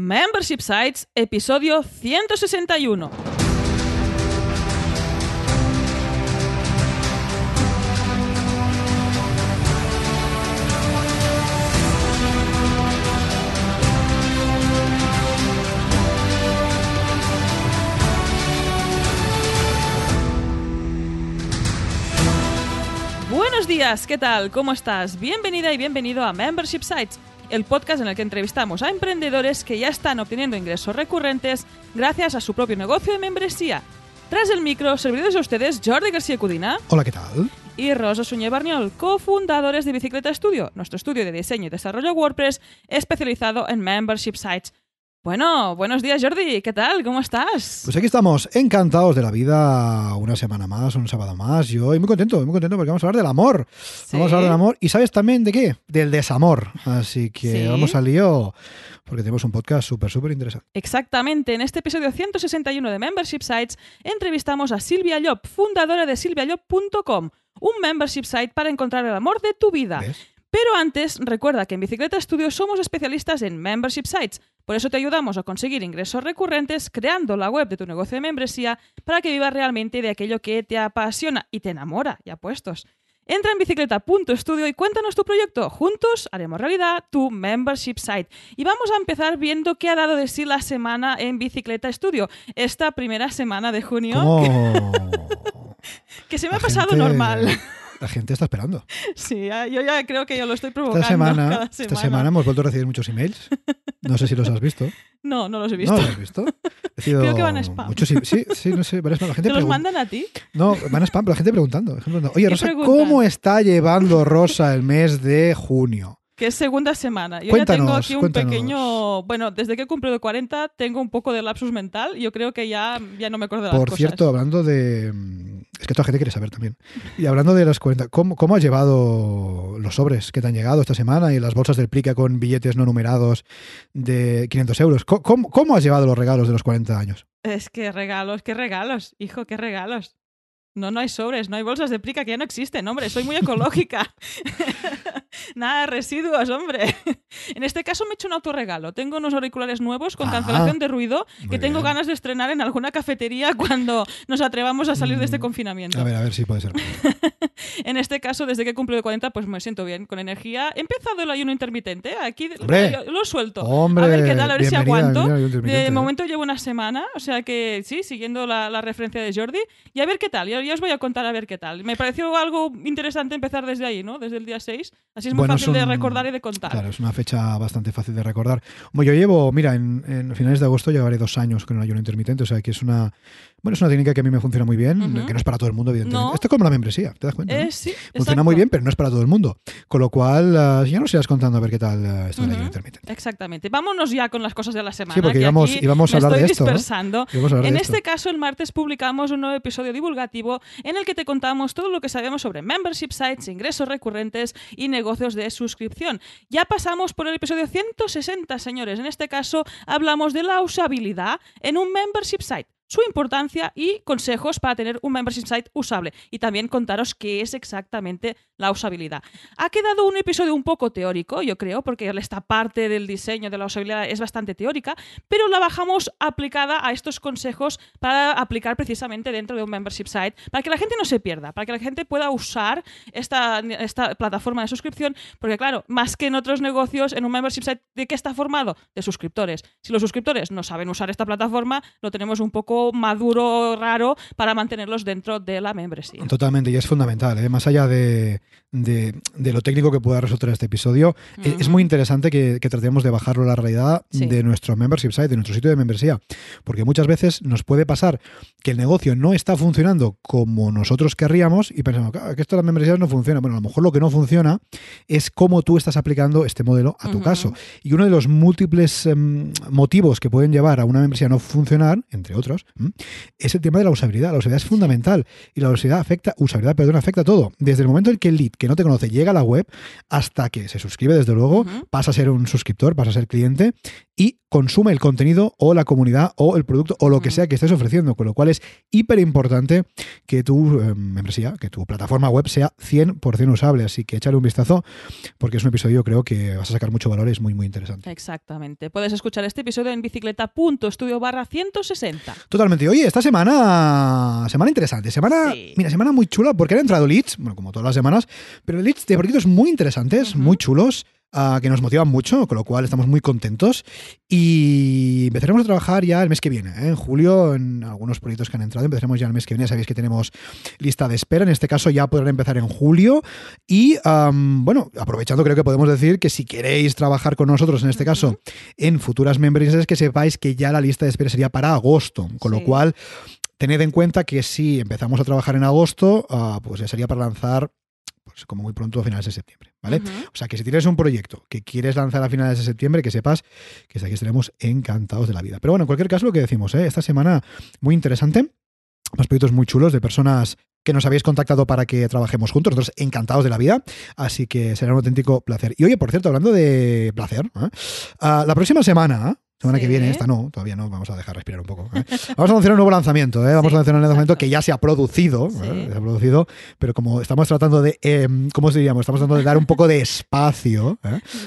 Membership Sites, episodio 161. Buenos días, ¿qué tal? ¿Cómo estás? Bienvenida y bienvenido a Membership Sites, el podcast en el que entrevistamos a emprendedores que ya están obteniendo ingresos recurrentes gracias a su propio negocio de membresía. Tras el micro, servidores a ustedes Jordi García Cudina Hola, ¿qué tal? y Rosa Suñé Barniol, cofundadores de Bicicleta Studio, nuestro estudio de diseño y desarrollo WordPress especializado en Membership Sites. Bueno, buenos días Jordi, ¿qué tal? ¿Cómo estás? Pues aquí estamos, encantados de la vida, una semana más, un sábado más. Yo y muy contento, muy contento porque vamos a hablar del amor. Vamos a hablar del amor. ¿Y sabes también de qué? Del desamor. Así que Sí. vamos al lío porque tenemos un podcast súper, súper interesante. Exactamente, en este episodio 161 de Membership Sites entrevistamos a Silvia Llop, fundadora de silviallop.com, un membership site para encontrar el amor de tu vida. ¿Ves? Pero antes, recuerda que en Bicicleta Studio somos especialistas en membership sites. Por eso te ayudamos a conseguir ingresos recurrentes creando la web de tu negocio de membresía para que vivas realmente de aquello que te apasiona y te enamora, ya puestos. Entra en bicicleta.studio y cuéntanos tu proyecto. Juntos haremos realidad tu membership site. Y vamos a empezar viendo qué ha dado de sí la semana en Bicicleta Studio. Esta primera semana de junio, que se me ha pasado gente- normal. La gente está esperando. Sí, yo ya creo que yo lo estoy provocando. Esta semana, cada esta semana hemos vuelto a recibir muchos emails. No sé si los has visto. No, no los he visto. ¿No los has visto? He Creo que van a spam. Muchos, sí, sí, no sé. La gente ¿Te los mandan a ti? No, van a spam, pero la gente preguntando. la gente preguntando, Oye, ¿Qué Rosa? ¿cómo está llevando Rosa el mes de junio? Que es segunda semana. Yo Cuéntanos, ya tengo aquí un cuéntanos. pequeño. Bueno, desde que he cumplido 40 tengo un poco de lapsus mental. Yo creo que ya, ya no me acuerdo de las Por cosas. cierto, hablando de. Es que toda gente quiere saber también. Y hablando de las 40, ¿cómo, cómo has llevado los sobres que te han llegado esta semana y las bolsas del Plica con billetes no numerados de 500 euros? ¿Cómo, cómo, cómo has llevado los regalos de los 40 años? Es que regalos, qué regalos, hijo, qué regalos. No, no hay sobres, no hay bolsas de plica que ya no existen, hombre, soy muy ecológica. Nada de residuos, hombre. En este caso me he hecho un autorregalo. Tengo unos auriculares nuevos con Ah, cancelación de ruido que tengo bien. ganas de estrenar en alguna cafetería cuando nos atrevamos a salir de este Mm, confinamiento. A ver, a ver si puede ser. En este caso, desde que he cumplido 40, pues me siento bien, con energía. He empezado el ayuno intermitente, aquí lo, lo suelto. Hombre, a ver qué tal, a ver si aguanto. De momento llevo una semana, o sea que sí, siguiendo la, la referencia de Jordi. Y a ver qué tal, ya os voy a contar a ver qué tal. Me pareció algo interesante empezar desde ahí, ¿no? Desde el día 6. Así es muy Bueno, fácil de recordar y de contar. Claro, es una fecha bastante fácil de recordar. Bueno, yo llevo, mira, en, en finales de agosto llevaré dos años con el ayuno intermitente, o sea que es una, bueno, es una técnica que a mí me funciona muy bien, Ujú. que no es para todo el mundo, evidentemente. No. Esto es como la membresía, ¿te das cuenta? Eh, sí, Funciona exacto. muy bien, pero no es para todo el mundo. Con lo cual, eh, ya nos irás contando a ver qué tal esto del Ujú. ayuno intermitente. Exactmente. Vámonos ya con las cosas de la semana. Sí, porque que íbamos- aquí íbamos a me hablar de estoy esto, ¿no? dispersando. Vamos a hablar En de este esto. caso, el martes publicamos un nuevo episodio divulgativo en el que te contamos todo lo que sabemos sobre membership sites, ingresos recurrentes y negocios de suscripción. Ya pasamos por el episodio 160, señores. En este caso, hablamos de la usabilidad en un membership site su importancia y consejos para tener un membership site usable y también contaros qué es exactamente la usabilidad. Ha quedado un episodio un poco teórico, yo creo, porque esta parte del diseño de la usabilidad es bastante teórica, pero la bajamos aplicada a estos consejos para aplicar precisamente dentro de un membership site, para que la gente no se pierda, para que la gente pueda usar esta, esta plataforma de suscripción, porque claro, más que en otros negocios, en un membership site, ¿de qué está formado? De suscriptores. Si los suscriptores no saben usar esta plataforma, lo tenemos un poco maduro, raro, para mantenerlos dentro de la membresía. Totalmente, y es fundamental. ¿eh? Más allá de, de- de lo técnico que pueda resultar este episodio, eh, es muy interesante que, que tratemos de bajarlo a la realidad Sí. de nuestro membership site, de nuestro sitio de membresía. Porque muchas veces nos puede pasar que el negocio no está funcionando como nosotros querríamos y pensamos "Ah, que esto de las membresías no funciona. Bueno, a lo mejor lo que no funciona es cómo tú estás aplicando este modelo a tu caso. Y uno de los múltiples em, motivos que pueden llevar a una membresía a no funcionar, entre otros, es el tema de la usabilidad. La usabilidad es fundamental y la usabilidad afecta, usabilidad, perdón, afecta a todo. Desde el momento en que el lead que no te conoce llega a la web hasta que se suscribe, desde luego, pasa a ser un suscriptor, pasa a ser cliente y consume el contenido o la comunidad o el producto o lo que Mm. sea que estés ofreciendo, con lo cual es hiper importante que tu eh, membresía, que tu plataforma web sea 100% usable, así que échale un vistazo porque es un episodio creo que vas a sacar mucho valor, es muy muy interesante. Exactamente. Puedes escuchar este episodio en bicicleta.studio barra 160. Totalmente. Oye, esta semana, semana interesante, semana, Sí. mira, semana muy chula porque han entrado leads, bueno, como todas las semanas, pero leads de proyectos muy interesantes, Ujú. muy chulos. Ah, que nos motivan mucho, con lo cual estamos muy contentos. Y empezaremos a trabajar ya el mes que viene, ¿eh? en julio, en algunos proyectos que han entrado, empezaremos ya el mes que viene, sabéis que tenemos lista de espera, en este caso ya podrán empezar en julio. Y bueno, aprovechando creo que podemos decir que si queréis trabajar con nosotros, en este caso, en futuras membresías, que sepáis que ya la lista de espera sería para agosto, con lo cual tened en cuenta que si empezamos a trabajar en agosto, ah, pues ya sería para lanzar pues como muy pronto a finales de septiembre, ¿vale? O sea que si tienes un proyecto que quieres lanzar a finales de septiembre, que sepas que aquí estaremos encantados de la vida. Pero bueno, en cualquier caso, lo que decimos, ¿eh? esta semana muy interesante, más proyectos muy chulos de personas que nos habéis contactado para que trabajemos juntos, nosotros encantados de la vida, así que será un auténtico placer. Y oye, por cierto, hablando de placer, ¿eh? Ah, la próxima semana, semana que viene, esta no, todavía no, vamos a dejar respirar un poco. ¿eh? Vamos a anunciar un nuevo lanzamiento, ¿eh? vamos Sí, a anunciar un lanzamiento que ya se ha producido, Sí. ¿eh? se ha producido, pero como estamos tratando de, ¿cómo diríamos? Estamos tratando de dar un poco de espacio,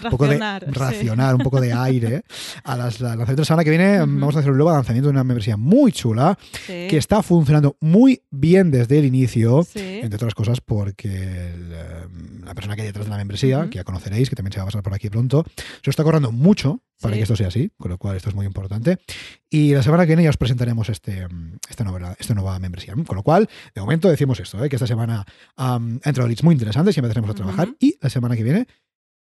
un poco de Racionar, un poco de aire a las la- lanzamientos la semana que viene. Ujú. Vamos a hacer un nuevo lanzamiento de una membresía muy chula que está funcionando muy bien desde el inicio. Entre otras cosas porque el, eh, la persona que hay detrás de la membresía, que ya conoceréis, que también se va a pasar por aquí pronto, se lo está corriendo mucho para Sí. que esto sea así, con lo cual esto es muy importante. Y la semana que viene ya os presentaremos este, esta, nueva, esta nueva membresía. Con lo cual, de momento decimos esto, ¿eh? que esta semana am, ha entrado leads muy interesantes y empezaremos a trabajar. Y la semana que viene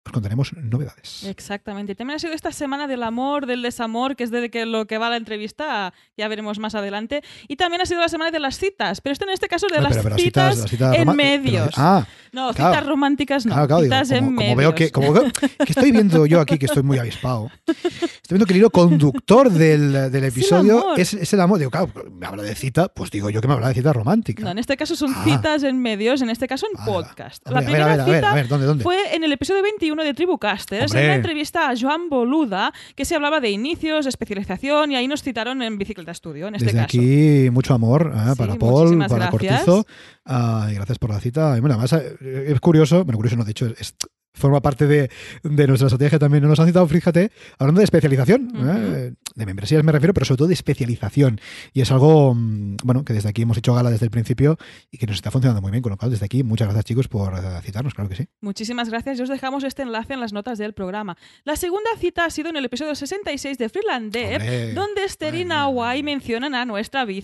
os contaremos novedades. Exactamente. También ha sido esta semana del amor, del desamor, que es de que lo que va la entrevista, ya veremos más adelante. Y también ha sido la semana de las citas, pero esto en este caso de las pero- pero citas, las citas en medios. pero- ah, no, claro. citas románticas no, claro, claro. digo, citas en como, medios. veo que, como veo que estoy viendo yo aquí, que estoy muy avispado, estoy viendo que el hilo conductor del, del episodio es, es el amor. Digo, claro, me habla de cita, pues digo yo que me habla de cita romántica. No, en este caso son Ah. citas en medios, en este caso en podcast. Hombre, la a primera ver, a ver, cita a ver, ¿dónde, dónde? fue en el episodio 21 de Tribucasters, en una entrevista a Joan Boluda, que se hablaba de inicios, especialización, y ahí nos citaron en Bicicleta Studio, en este Desde caso. aquí, mucho amor ¿eh? Sí, para Paul, para gracias. Cortizo. ah, y gracias por la cita. Y bueno, además, eh, es curioso, bueno, curioso no, de hecho, es- forma parte de, de nuestra estrategia también. Nos han citado, fíjate, hablando de especialización, ¿eh? de membresías me refiero, pero sobre todo de especialización. Y es algo, mm, bueno, que desde aquí hemos hecho gala desde el principio y que nos está funcionando muy bien. Con lo cual, desde aquí, muchas gracias, chicos, por eh, citarnos, claro que sí. Muchísimas gracias y os dejamos este enlace en las notas del programa. La segunda cita ha sido en el episodio 66 de Freelander, Hombre, donde madre mía. mencionan a nuestra mía,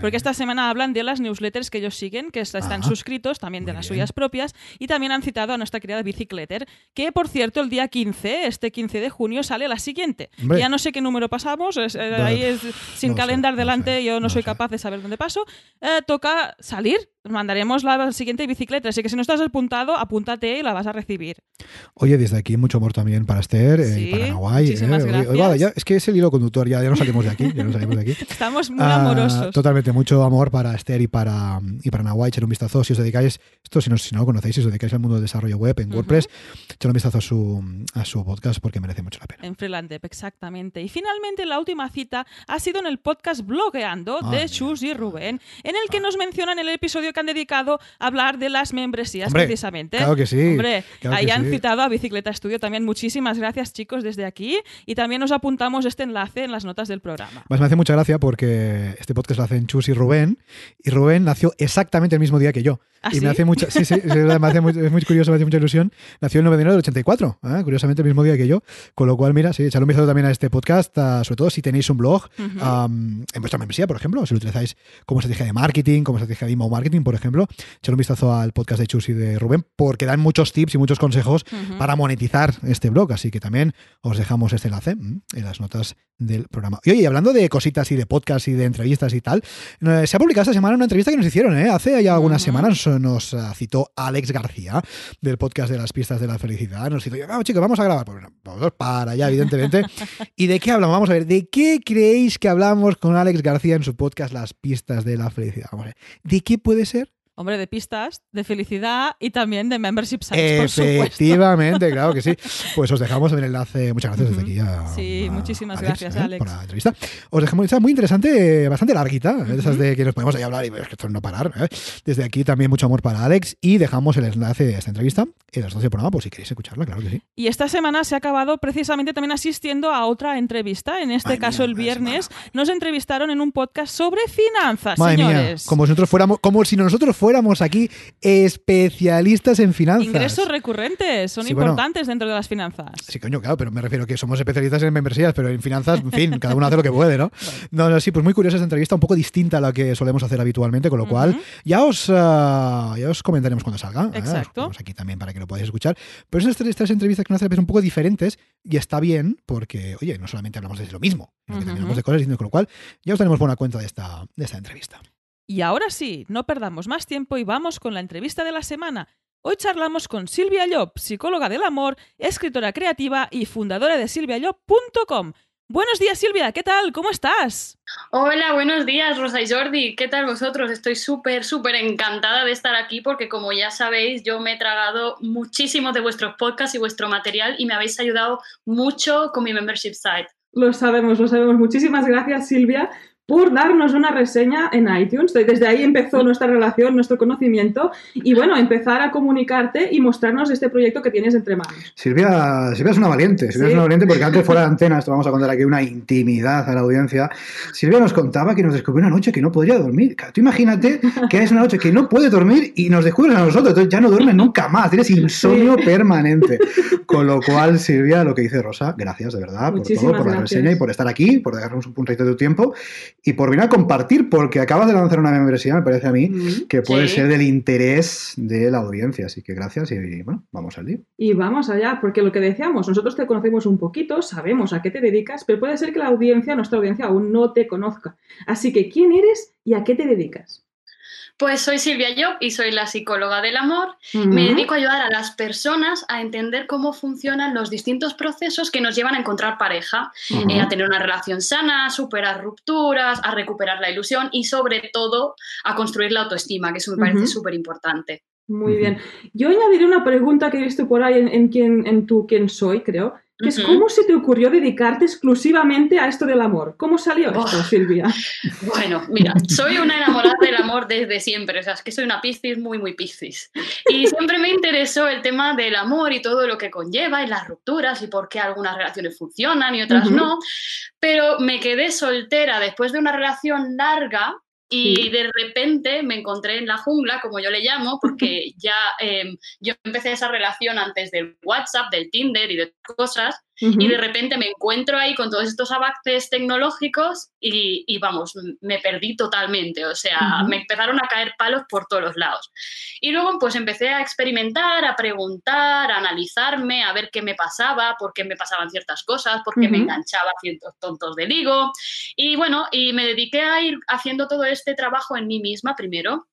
Porque esta semana hablan de las newsletters que ellos siguen, que están Ah, suscritos, también de muy las bien. suyas propias, y también han citado a nuestra querida bicicleter, que por cierto el día 15, este 15 de junio, sale la siguiente. Hombre. Ya no sé qué número pasamos, es- eh, ahí es sin no lo sé, calendar no delante, sé, yo no, no soy sé. capaz de saber dónde paso. Eh, toca salir, mandaremos la siguiente bicicleta, así que si no estás apuntado, apúntate y la vas a recibir. Oye, desde aquí mucho amor también para Esther eh, y Sí, para muchísimas Oye, gracias. oye, vale, ya- es que es el hilo conductor, ya, ya no salimos de aquí. Ya no salimos de aquí. Estamos muy Ah, amorosos. Totalmente, mucho amor para Esther y para, y para Nawai. Echar un vistazo si os dedicáis, esto si no, si no lo conocéis, si os dedicáis al mundo del desarrollo web en. WordPress, echar un vistazo a su, a su podcast porque merece mucho la pena. En Freelandep, exactamente. Y finalmente la última cita ha sido en el podcast Blogueando de mía. Chus y Rubén, en el que nos mencionan el episodio que han dedicado a hablar de las membresías Hombre, precisamente. Claro que sí. Hombre, claro ahí han sí. citado a Bicicleta Studio también. Muchísimas gracias, chicos, desde aquí. Y también os apuntamos este enlace en las notas del programa. Además, me hace mucha gracia porque este podcast lo hacen Chus y Rubén, y Rubén nació exactamente el mismo día que yo. ¿Ah, y sí? me hace mucha, sí, sí, me hace muy, es muy curioso, me hace mucha ilusión. Nació en el 99 del 84, ¿eh? curiosamente el mismo día que yo. Con lo cual, mira, sí, echadle un vistazo también a este podcast, sobre todo si tenéis un blog Ujú. am, en vuestra membresía, por ejemplo, si lo utilizáis como estrategia de marketing, como estrategia de email marketing, por ejemplo, echadle un vistazo al podcast de Chus y de Rubén, porque dan muchos tips y muchos consejos para monetizar este blog. Así que también os dejamos este enlace en las notas del programa. Y oye, hablando de cositas y de podcast y de entrevistas y tal, eh, se ha publicado esta semana una entrevista que nos hicieron, ¿eh? Hace ya algunas semanas nos eh, citó Alex García del podcast de las pistas de la felicidad. Nos citó, vamos chicos, vamos a grabar. Pues bueno, vamos para allá, evidentemente. ¿Y de qué hablamos? Vamos a ver, ¿de qué creéis que hablamos con Alex García en su podcast Las pistas de la felicidad? Vamos a ver, ¿de qué puede ser? Hombre, de pistas, de felicidad y también de membership sites, por supuesto. Efectivamente, claro que sí. Pues os dejamos el enlace. Muchas gracias desde aquí a. Sí, a muchísimas Alex, gracias, ¿eh? Alex. Por la entrevista. Os dejamos esa muy interesante, bastante larguita. ¿eh? de Esas de que nos podemos ahí hablar y es que esto no parar. ¿eh? Desde aquí también mucho amor para Alex y dejamos el enlace de esta entrevista en las 12 del programa por si queréis escucharla, claro que sí. Y esta semana se ha acabado precisamente también asistiendo a otra entrevista. En este Madre caso, mía, el viernes, semana, nos entrevistaron en un podcast sobre finanzas, Madre mía, señores. como si nosotros fuéramos, como si nosotros fuéramos aquí especialistas en finanzas. Ingresos recurrentes son Sí, bueno. importantes dentro de las finanzas. Sí, coño, claro, pero me refiero que somos especialistas en membresías, pero en finanzas, en fin, cada uno hace lo que puede, ¿no? No, no, sí, pues muy curiosa esta entrevista, un poco distinta a la que solemos hacer habitualmente, con lo cual ya os ah, ya os comentaremos cuando salga. ¿eh? Os Exacto. ponemos aquí también para que lo podáis escuchar. Pero estas, estas entrevistas que nos hacen un poco diferentes y está bien porque, oye, no solamente hablamos de lo mismo, sino que también hablamos de cosas distintas, con lo cual ya os tenemos buena cuenta de esta, de esta entrevista. Y ahora sí, no perdamos más tiempo y vamos con la entrevista de la semana. Hoy charlamos con Silvia Llop, psicóloga del amor, escritora creativa y fundadora de silviallop.com. Buenos días, Silvia, ¿qué tal? ¿Cómo estás? Hola, buenos días, Rosa y Jordi. ¿Qué tal vosotros? Estoy súper, súper encantada de estar aquí porque, como ya sabéis, yo me he tragado muchísimo de vuestros podcasts y vuestro material y me habéis ayudado mucho con mi membership site. Lo sabemos, lo sabemos. Muchísimas gracias, Silvia, por darnos una reseña en iTunes. Desde ahí empezó nuestra relación, nuestro conocimiento y, bueno, empezar a comunicarte y mostrarnos este proyecto que tienes entre manos. Silvia, Silvia es una valiente, Silvia Sí. es una valiente porque antes fuera de antena, esto vamos a contar aquí una intimidad a la audiencia. Silvia nos contaba que nos descubrió una noche que no podría dormir. Tú imagínate que es una noche que no puede dormir y nos descubres a nosotros, entonces ya no duermes nunca más, tienes insomnio permanente. Con lo cual, Silvia, lo que dice Rosa, gracias de verdad por todo, por la gracias. reseña y por estar aquí, por dejarnos un puntito de tu tiempo y por venir a compartir, porque acabas de lanzar una membresía, me parece a mí, Mm. que puede Sí. ser del interés de la audiencia. Así que gracias y bueno, vamos al lío. Y vamos allá, porque lo que decíamos, nosotros te conocemos un poquito, sabemos a qué te dedicas, pero puede ser que la audiencia, nuestra audiencia, aún no te conozca. Así que, ¿quién eres y a qué te dedicas? Pues soy Silvia Job y soy la psicóloga del amor. Me dedico a ayudar a las personas a entender cómo funcionan los distintos procesos que nos llevan a encontrar pareja, eh, a tener una relación sana, a superar rupturas, a recuperar la ilusión y sobre todo a construir la autoestima, que eso me parece súper importante. Muy bien. Yo añadiré una pregunta que he visto por ahí en, en, quién, en tu quién soy, creo, que es Ujú. ¿cómo se te ocurrió dedicarte exclusivamente a esto del amor? ¿Cómo salió esto. Silvia? Bueno, mira, soy una enamorada del amor desde siempre, o sea, es que soy una piscis muy, muy piscis. Y siempre me interesó el tema del amor y todo lo que conlleva y las rupturas y por qué algunas relaciones funcionan y otras no. Pero me quedé soltera después de una relación larga y Sí. de repente me encontré en la jungla, como yo le llamo, porque ya em, yo empecé esa relación antes del WhatsApp, del Tinder y de cosas. Y de repente me encuentro ahí con todos estos avances tecnológicos y, y vamos, me perdí totalmente. O sea, me empezaron a caer palos por todos los lados. Y luego pues empecé a experimentar, a preguntar, a analizarme, a ver qué me pasaba, por qué me pasaban ciertas cosas, por qué me enganchaba a ciertos tontos de ligo. Y bueno, y me dediqué a ir haciendo todo este trabajo en mí misma primero.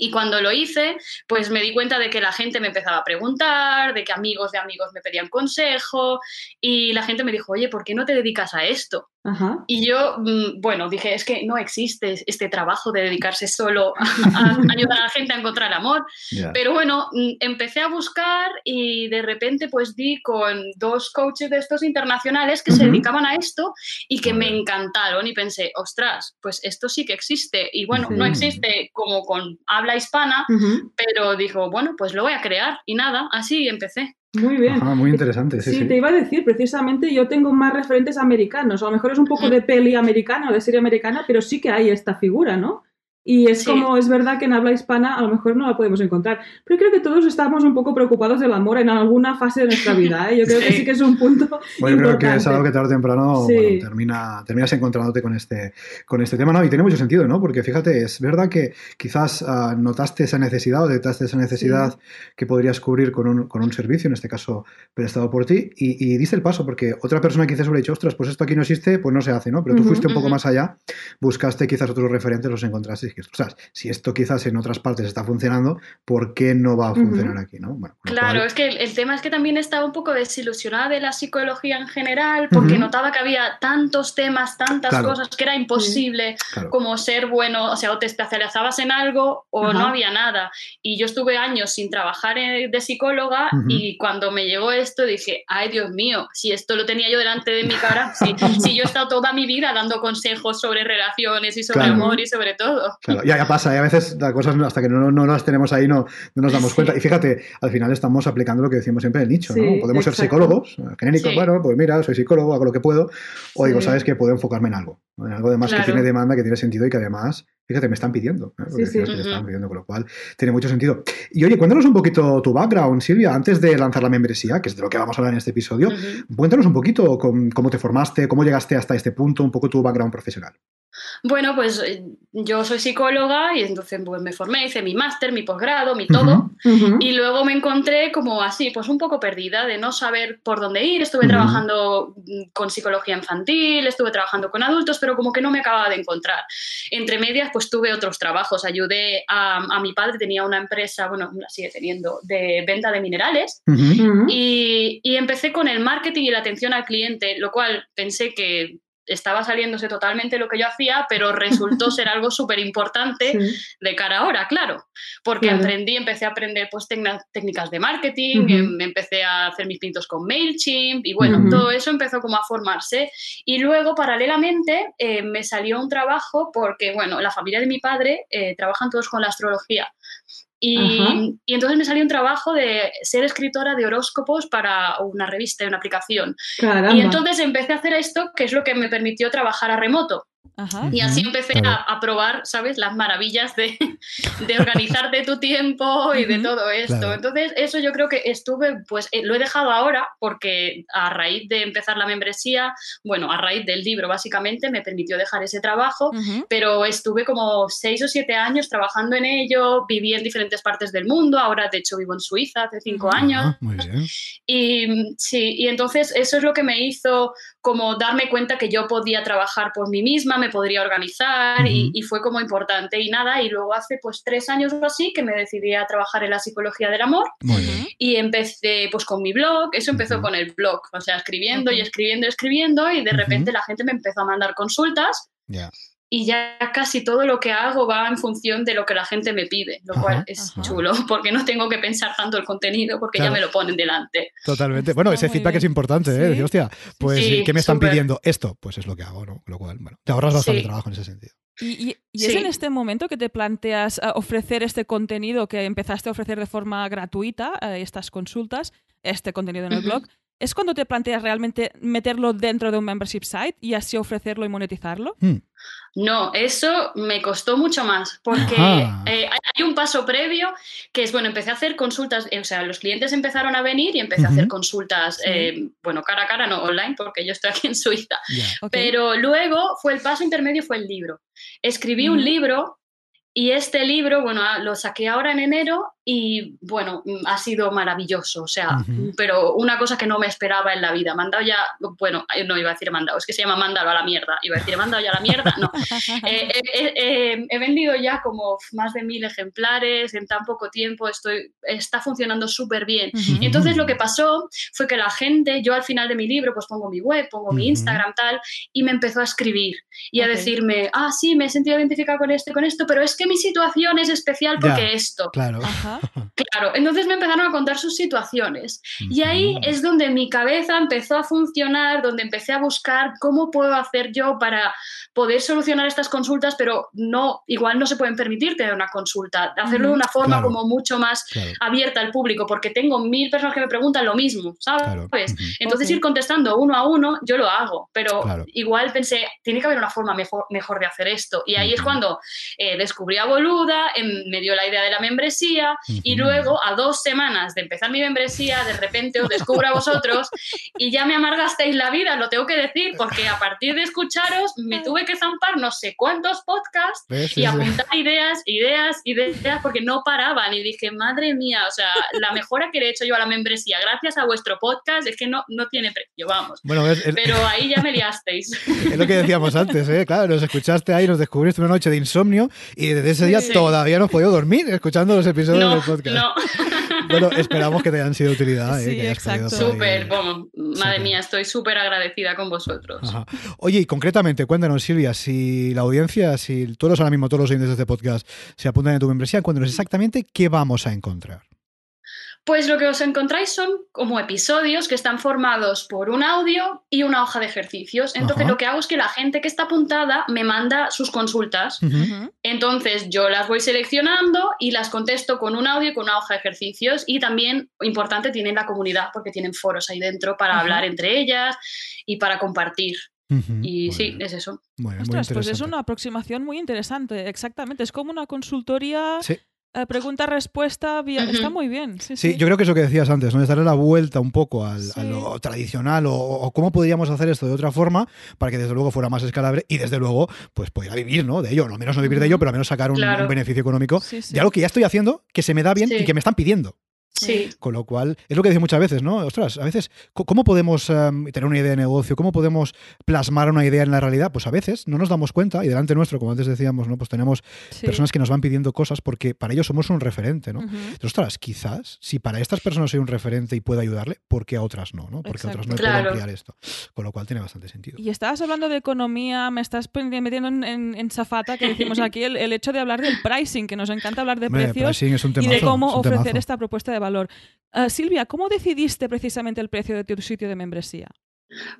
Y cuando lo hice, pues me di cuenta de que la gente me empezaba a preguntar, de que amigos de amigos me pedían consejo y la gente me dijo, oye, ¿por qué no te dedicas a esto? Ajá. Y yo, mm, bueno, dije, es que no existe este trabajo de dedicarse solo a, a ayudar a la gente a encontrar el amor. Pero bueno, mm, empecé a buscar y de repente pues di con dos coaches de estos internacionales que se dedicaban a esto y que me encantaron y pensé, ostras, pues esto sí que existe. Y bueno, Sí. no existe como con habla hispana, pero dijo, bueno, pues lo voy a crear y nada, así empecé. Muy bien. Ajá, muy interesante, sí, Sí, sí. te iba a decir, precisamente yo tengo más referentes americanos, a lo mejor es un poco de peli americana o de serie americana, pero sí que hay esta figura, ¿no? Y es Sí. como, es verdad que en habla hispana a lo mejor no la podemos encontrar, pero creo que todos estamos un poco preocupados del amor en alguna fase de nuestra vida, ¿eh? Yo creo que Sí. que es un punto Bueno, yo creo que importante. es algo que tarde o temprano Sí. bueno, termina, terminas encontrándote con este, con este tema, ¿no? Y tiene mucho sentido, ¿no? Porque fíjate, es verdad que quizás ah, notaste esa necesidad o detectaste esa necesidad que podrías cubrir con un, con un servicio, en este caso prestado por ti, y, y diste el paso, porque otra persona quizás hubiera dicho, ostras, pues esto aquí no existe, pues no se hace, ¿no? Pero tú fuiste un poco ujú. más allá, buscaste quizás otros referentes, los encontraste ostras, si esto quizás en otras partes está funcionando, ¿por qué no va a funcionar aquí? ¿no? Bueno, claro, es que el, tema es que también estaba un poco desilusionada de la psicología en general, porque notaba que había tantos temas, tantas cosas, que era imposible como ser bueno, o sea, o te especializabas en algo o no había nada. Y yo estuve años sin trabajar de psicóloga y cuando me llegó esto dije, ay Dios mío, si esto lo tenía yo delante de mi cara, si, si yo he estado toda mi vida dando consejos sobre relaciones y sobre amor y sobre todo. Claro, ya, pasa, y a veces las cosas hasta que no, no, las tenemos ahí no, no nos damos cuenta. Y fíjate, al final estamos aplicando lo que decimos siempre el nicho, ¿no? Podemos ser psicólogos, genéricos, bueno, pues mira, soy psicólogo, hago lo que puedo, o digo, sabes que puedo enfocarme en algo, en algo de más que tiene demanda, que tiene sentido y que además Fíjate, me están pidiendo, ¿eh? sí, están pidiendo, con lo cual tiene mucho sentido. Y oye, cuéntanos un poquito tu background, Silvia, antes de lanzar la membresía, que es de lo que vamos a hablar en este episodio. Cuéntanos un poquito cómo te formaste, cómo llegaste hasta este punto, un poco tu background profesional. Bueno, pues eh, yo soy psicóloga y entonces pues, me formé, hice mi máster, mi posgrado, mi todo. Y luego me encontré como así, pues un poco perdida de no saber por dónde ir. Estuve trabajando mm, con psicología infantil, estuve trabajando con adultos, pero como que no me acababa de encontrar. Entre medias, pues tuve otros trabajos. Ayudé a, mi padre, tenía una empresa, bueno, la sigue teniendo, de venta de minerales. y, y empecé con el marketing y la atención al cliente, lo cual pensé que estaba saliéndose totalmente lo que yo hacía, pero resultó ser algo súper importante de cara ahora, claro, porque aprendí, empecé a aprender pues técnicas de marketing, em, empecé a hacer mis pintos con MailChimp y bueno, todo eso empezó como a formarse. Y luego paralelamente eh, me salió un trabajo porque, bueno, la familia de mi padre eh, trabajan todos con la astrología y, entonces me salió un trabajo de ser escritora de horóscopos para una revista y una aplicación. Y entonces empecé a hacer esto, que es lo que me permitió trabajar a remoto. Y así empecé a, probar, ¿sabes? Las maravillas de, de organizarte tu tiempo y de todo esto. Entonces, eso yo creo que estuve, pues eh, lo he dejado ahora porque a raíz de empezar la membresía, bueno, a raíz del libro básicamente me permitió dejar ese trabajo, pero estuve como seis o siete años trabajando en ello, viví en diferentes partes del mundo, ahora de hecho vivo en Suiza hace cinco años. muy bien. Y sí, y entonces eso es lo que me hizo como darme cuenta que yo podía trabajar por mí misma, me podría organizar y, fue como importante. Y nada. Y luego hace pues tres años o así que me decidí a trabajar en la psicología del amor y empecé pues con mi blog, eso empezó con el blog, o sea, escribiendo y escribiendo y escribiendo y de repente la gente me empezó a mandar consultas y ya casi todo lo que hago va en función de lo que la gente me pide, lo cual es chulo, porque no tengo que pensar tanto el contenido porque ya me lo ponen delante. Totalmente. Bueno, ese feedback es importante, ¿eh? hostia, pues, ¿qué me están pidiendo? Esto, pues es lo que hago, ¿no? Lo cual, bueno, te ahorras bastante trabajo en ese sentido. Y, es en este momento que te planteas eh, ofrecer este contenido que empezaste a ofrecer de forma gratuita, eh, estas consultas, este contenido en el blog. ¿Es cuando te planteas realmente meterlo dentro de un membership site y así ofrecerlo y monetizarlo? Hmm. No, eso me costó mucho más, porque eh, hay un paso previo que es, bueno, empecé a hacer consultas, eh, o sea, los clientes empezaron a venir y empecé a hacer consultas, eh, bueno, cara a cara, no online, porque yo estoy aquí en Suiza. Pero luego fue el paso intermedio, fue el libro. Escribí un libro y este libro, bueno, ah, lo saqué ahora en enero y bueno, mm, ha sido maravilloso, o sea, pero una cosa que no me esperaba en la vida, mandado ya, bueno, no iba a decir mandado, es que se llama mándalo a la mierda, iba a decir mandado ya a la mierda, no, eh, eh, eh, he vendido ya como más de mil ejemplares en tan poco tiempo, estoy, está funcionando súper bien. Entonces lo que pasó fue que la gente, yo al final de mi libro, pues pongo mi web, pongo mi Instagram, tal, y me empezó a escribir y a decirme, ah, sí, me he sentido identificada con esto con esto, pero es que mi situación es especial porque esto. Claro. Claro, entonces me empezaron a contar sus situaciones. Y ahí es donde mi cabeza empezó a funcionar, donde empecé a buscar cómo puedo hacer yo para poder solucionar estas consultas, pero no, igual no se pueden permitir tener una consulta, hacerlo de una forma como mucho más abierta al público, porque tengo mil personas que me preguntan lo mismo, ¿sabes? Entonces ir contestando uno a uno, yo lo hago, pero igual pensé, tiene que haber una forma mejor, mejor de hacer esto. Y ahí es cuando eh, descubrí a Boluda, em, me dio la idea de la membresía y luego a dos semanas de empezar mi membresía, de repente os descubro a vosotros y ya me amargasteis la vida, lo tengo que decir, porque a partir de escucharos me tuve que zampar no sé cuántos podcasts y apuntar ideas, ideas, ideas, porque no paraban y dije, madre mía, o sea, la mejora que le he hecho yo a la membresía gracias a vuestro podcast es que no, no tiene precio, vamos. Bueno, Pero ahí ya me liasteis. Es lo que decíamos antes, ¿eh? Claro, nos escuchaste ahí, nos descubriste una noche de insomnio y desde ese día Sí. todavía no has podido dormir escuchando los episodios No, del podcast. no, Bueno, esperamos que te hayan sido de utilidad. ¿eh? Sí, que hayas podido exacto. súper, bueno, madre mía, estoy súper agradecida con vosotros. Ajá. Oye, y concretamente, cuéntanos, Silvia, si la audiencia, si todos ahora mismo, todos los oyentes de este podcast se apuntan a tu membresía, cuéntanos exactamente qué vamos a encontrar. Pues lo que os encontráis son como episodios que están formados por un audio y una hoja de ejercicios. Entonces Ajá. lo que hago es que la gente que está apuntada me manda sus consultas. Entonces yo las voy seleccionando y las contesto con un audio y con una hoja de ejercicios. Y también, importante, tienen la comunidad porque tienen foros ahí dentro para hablar entre ellas y para compartir. Y Muy sí, bien. es eso. Muy bien, muy Ostras, pues es una aproximación muy interesante, exactamente. Es como una consultoría, Sí. Eh, pregunta-respuesta, vía- está muy bien. Sí, Sí, sí. yo creo que eso que decías antes, ¿no? Es darle la vuelta un poco al, a lo tradicional o, o cómo podríamos hacer esto de otra forma para que desde luego fuera más escalable y desde luego pues pudiera vivir ¿no? de ello, no al menos no vivir de ello, pero al menos sacar un, Claro. un beneficio económico Sí, sí. de algo que ya estoy haciendo, que se me da bien Sí. y que me están pidiendo. Sí. Con lo cual, es lo que decía muchas veces, ¿no? Ostras, a veces, ¿cómo podemos em, tener una idea de negocio? ¿Cómo podemos plasmar una idea en la realidad? Pues a veces no nos damos cuenta y delante nuestro, como antes decíamos, ¿no? Pues tenemos Sí. personas que nos van pidiendo cosas porque para ellos somos un referente, ¿no? Entonces, ostras, quizás, si para estas personas soy un referente y puedo ayudarle, ¿por qué a otras no? ¿no? Porque a otras no Exacto. puedo Claro. ampliar esto. Con lo cual tiene bastante sentido. Y estabas hablando de economía, me estás metiendo en, en, en zafata, que decimos aquí, el, el hecho de hablar del pricing, que nos encanta hablar de precios y de cómo ofrecer esta propuesta de valor. Ah, Silvia, ¿cómo decidiste precisamente el precio de tu sitio de membresía?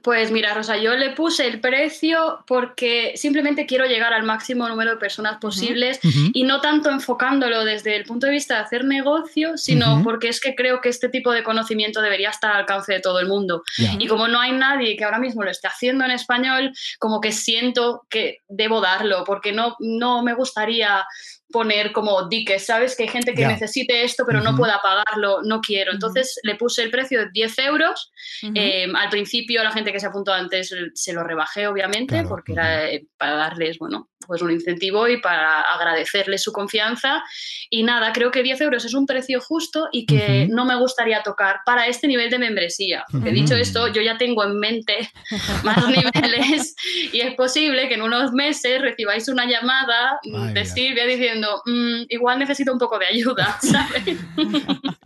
Pues mira, Rosa, yo le puse el precio porque simplemente quiero llegar al máximo número de personas posibles y no tanto enfocándolo desde el punto de vista de hacer negocio, sino porque es que creo que este tipo de conocimiento debería estar al alcance de todo el mundo. Y como no hay nadie que ahora mismo lo esté haciendo en español, como que siento que debo darlo, porque no, no me gustaría poner como diques, ¿sabes? Que hay gente que necesite esto pero no pueda pagarlo, no quiero. Entonces le puse el precio de 10 euros. Eh, al principio la gente que se apuntó antes se lo rebajé, obviamente, Claro, porque era eh, para darles, bueno, pues un incentivo y para agradecerles su confianza. Y nada, creo que 10 euros es un precio justo y que Ujú. no me gustaría tocar para este nivel de membresía. Porque Ujú. dicho esto, yo ya tengo en mente más niveles y es posible que en unos meses recibáis una llamada Ay, de. Silvia diciendo, "Mm, igual necesito un poco de ayuda, ¿sabes?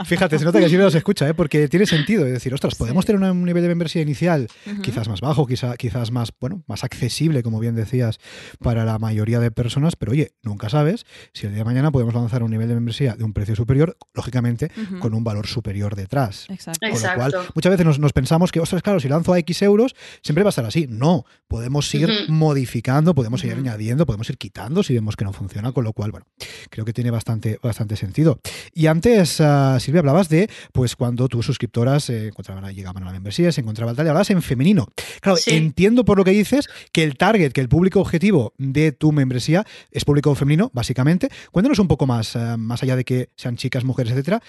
Fíjate, se nota que Silvia nos escucha, ¿eh? porque tiene sentido. Decir, ostras, podemos Sí. tener un nivel de membresía inicial Ujú. quizás más bajo, quizá, quizás más, bueno, más accesible, como bien decías, para la mayoría de personas, pero oye, nunca sabes si el día de mañana podemos lanzar un nivel de membresía de un precio superior, lógicamente, con un valor superior detrás. Exacto. Con lo Exacto. cual, muchas veces nos, nos pensamos que, ostras, claro, si lanzo a X euros, siempre va a estar así. No, podemos ir modificando, podemos ir añadiendo, podemos ir quitando si vemos que no funciona, con lo cual, bueno, creo que tiene bastante, bastante sentido. Y antes, ah, Silvia, hablabas de, pues, cuando tus suscriptoras se encontraban, llegaban a la membresía, se encontraban tal, y hablabas en femenino. Claro, Sí. entiendo por lo que dices que el target, que el público objetivo de tu membresía es público femenino, básicamente. Cuéntanos un poco más, ah, más allá de que sean chicas, mujeres, etcétera.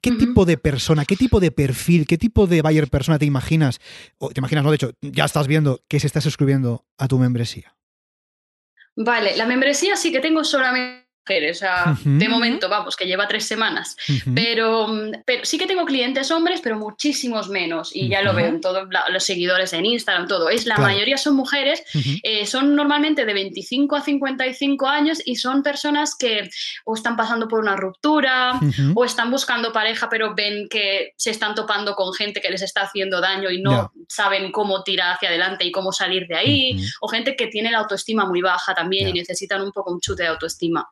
¿Qué tipo de persona, qué tipo de perfil, qué tipo de buyer persona te imaginas? O te imaginas, no, de hecho, ya estás viendo que se está suscribiendo a tu membresía. Vale, la membresía sí que tengo solamente mujeres, o sea, de momento, vamos, que lleva tres semanas. Pero, mm, pero sí que tengo clientes hombres, pero muchísimos menos. Y ya lo veo en todos los seguidores en Instagram, todo. Es la Claro. mayoría son mujeres, eh, son normalmente de 25 a 55 años y son personas que o están pasando por una ruptura o están buscando pareja, pero ven que se están topando con gente que les está haciendo daño y no saben cómo tirar hacia adelante y cómo salir de ahí. O gente que tiene la autoestima muy baja también y necesitan un poco un chute de autoestima.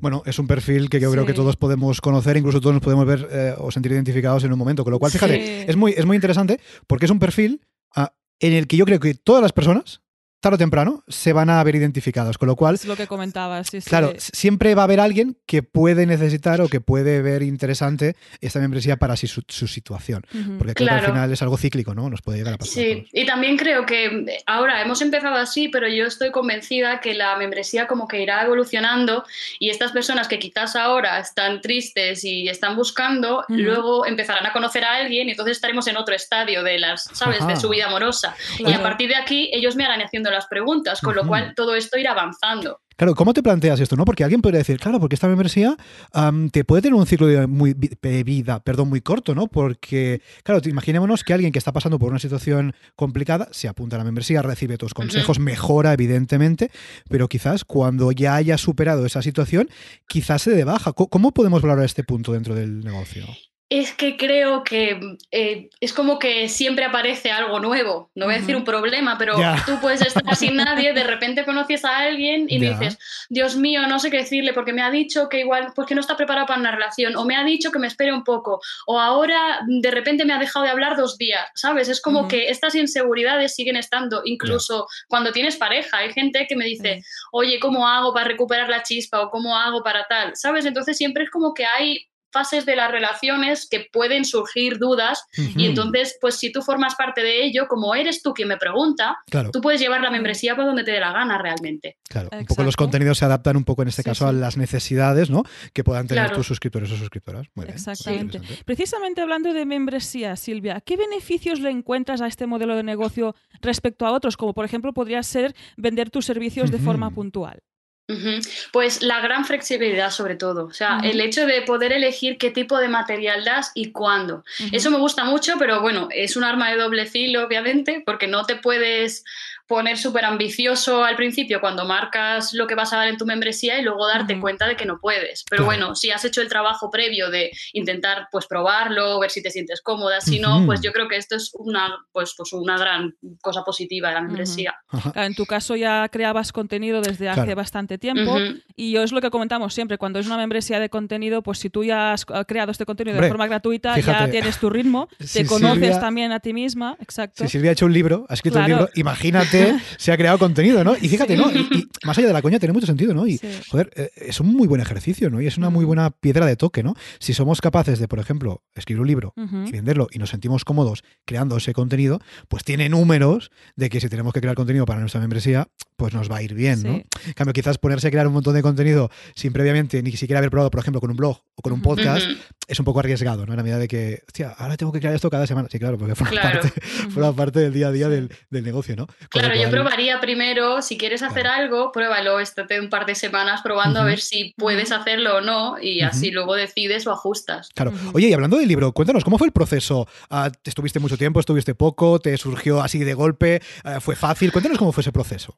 Bueno, es un perfil que yo creo que todos podemos conocer, incluso todos nos podemos ver eh, o sentir identificados en un momento. Con lo cual, fíjate, Sí. es, muy, es muy interesante porque es un perfil ah, en el que yo creo que todas las personas, tarde o temprano, se van a ver identificados. Con lo cual, Es lo que comentabas. Sí, sí. Claro, s- siempre va a haber alguien que puede necesitar o que puede ver interesante esta membresía para sí su, su situación. Ujú. Porque creo que al Claro. final es algo cíclico, ¿no? Nos puede llegar a pasar. Sí, y también creo que ahora hemos empezado así, pero yo estoy convencida que la membresía como que irá evolucionando y estas personas que quizás ahora están tristes y están buscando, Ujú. luego empezarán a conocer a alguien y entonces estaremos en otro estadio de las, ¿sabes?, Ajá. de su vida amorosa. Y Claro. a partir de aquí ellos me harán haciendo haciendo las preguntas, con lo cual todo esto irá avanzando. Claro, ¿cómo te planteas esto? ¿no? Porque alguien podría decir, claro, porque esta membresía te puede tener un ciclo de, muy, vida perdón, muy corto, ¿no? Porque, claro, imaginémonos que alguien que está pasando por una situación complicada se apunta a la membresía, recibe tus consejos, mejora, evidentemente, pero quizás cuando ya haya superado esa situación, quizás se de baja. ¿Cómo podemos valorar este punto dentro del negocio? Es que creo que eh, es como que siempre aparece algo nuevo. No voy a decir un problema, pero tú puedes estar sin nadie, de repente conoces a alguien y dices, Dios mío, no sé qué decirle porque me ha dicho que igual, pues que no está preparado para una relación, o me ha dicho que me espere un poco, o ahora de repente me ha dejado de hablar dos días, ¿sabes? Es como que estas inseguridades siguen estando, incluso cuando tienes pareja. Hay gente que me dice, oye, ¿cómo hago para recuperar la chispa? o ¿cómo hago para tal? ¿Sabes? Entonces siempre es como que hay fases de las relaciones que pueden surgir dudas y entonces, pues si tú formas parte de ello, como eres tú quien me pregunta, Claro, tú puedes llevar la membresía por donde te dé la gana realmente. claro. Un poco los contenidos se adaptan un poco en este Sí, caso a las necesidades, ¿no? Que puedan tener Claro. tus suscriptores o suscriptoras. Muy bien. Exactamente. Precisamente hablando de membresía, Silvia, ¿qué beneficios le encuentras a este modelo de negocio respecto a otros? Como por ejemplo podría ser vender tus servicios de forma puntual. Pues la gran flexibilidad sobre todo, o sea, el hecho de poder elegir qué tipo de material das y cuándo. Eso me gusta mucho, pero bueno, es un arma de doble filo, obviamente, porque no te puedes poner súper ambicioso al principio cuando marcas lo que vas a dar en tu membresía y luego darte cuenta de que no puedes. Pero Claro. bueno, si has hecho el trabajo previo de intentar pues probarlo, ver si te sientes cómoda, si no, pues yo creo que esto es una, pues, pues una gran cosa positiva de la membresía. Claro, en tu caso ya creabas contenido desde hace Claro. bastante tiempo y yo es lo que comentamos siempre, cuando es una membresía de contenido, pues si tú ya has eh, creado este contenido Hombre, de forma gratuita, fíjate. ya tienes tu ritmo, Si te conoces Silvia- también a ti misma, exacto. Si Silvia ha hecho un libro, ha escrito Claro. un libro, imagínate, se ha creado contenido, ¿no? Y fíjate, Sí. ¿no? Y, y más allá de la coña tiene mucho sentido, ¿no? Y, Sí. joder, eh, es un muy buen ejercicio, ¿no? Y es una muy Ujú. buena piedra de toque, ¿no? Si somos capaces de, por ejemplo, escribir un libro y venderlo y nos sentimos cómodos creando ese contenido, pues tiene números de que si tenemos que crear contenido para nuestra membresía, pues nos va a ir bien, ¿no? En cambio, quizás ponerse a crear un montón de contenido sin previamente ni siquiera haber probado, por ejemplo, con un blog o con un podcast, es un poco arriesgado, ¿no? En la medida de que, hostia, ahora tengo que crear esto cada semana. Sí, claro, porque forma, Claro. parte, forma parte del día a día del, del negocio, ¿no? Claro, yo probaría primero, si quieres hacer Claro. algo, pruébalo, estate un par de semanas probando a ver si puedes hacerlo o no y así luego decides o ajustas. Claro. Oye, y hablando del libro, cuéntanos, ¿cómo fue el proceso? Ah, ¿Estuviste mucho tiempo? ¿Estuviste poco? ¿Te surgió así de golpe? Ah, ¿Fue fácil? Cuéntanos cómo fue ese proceso.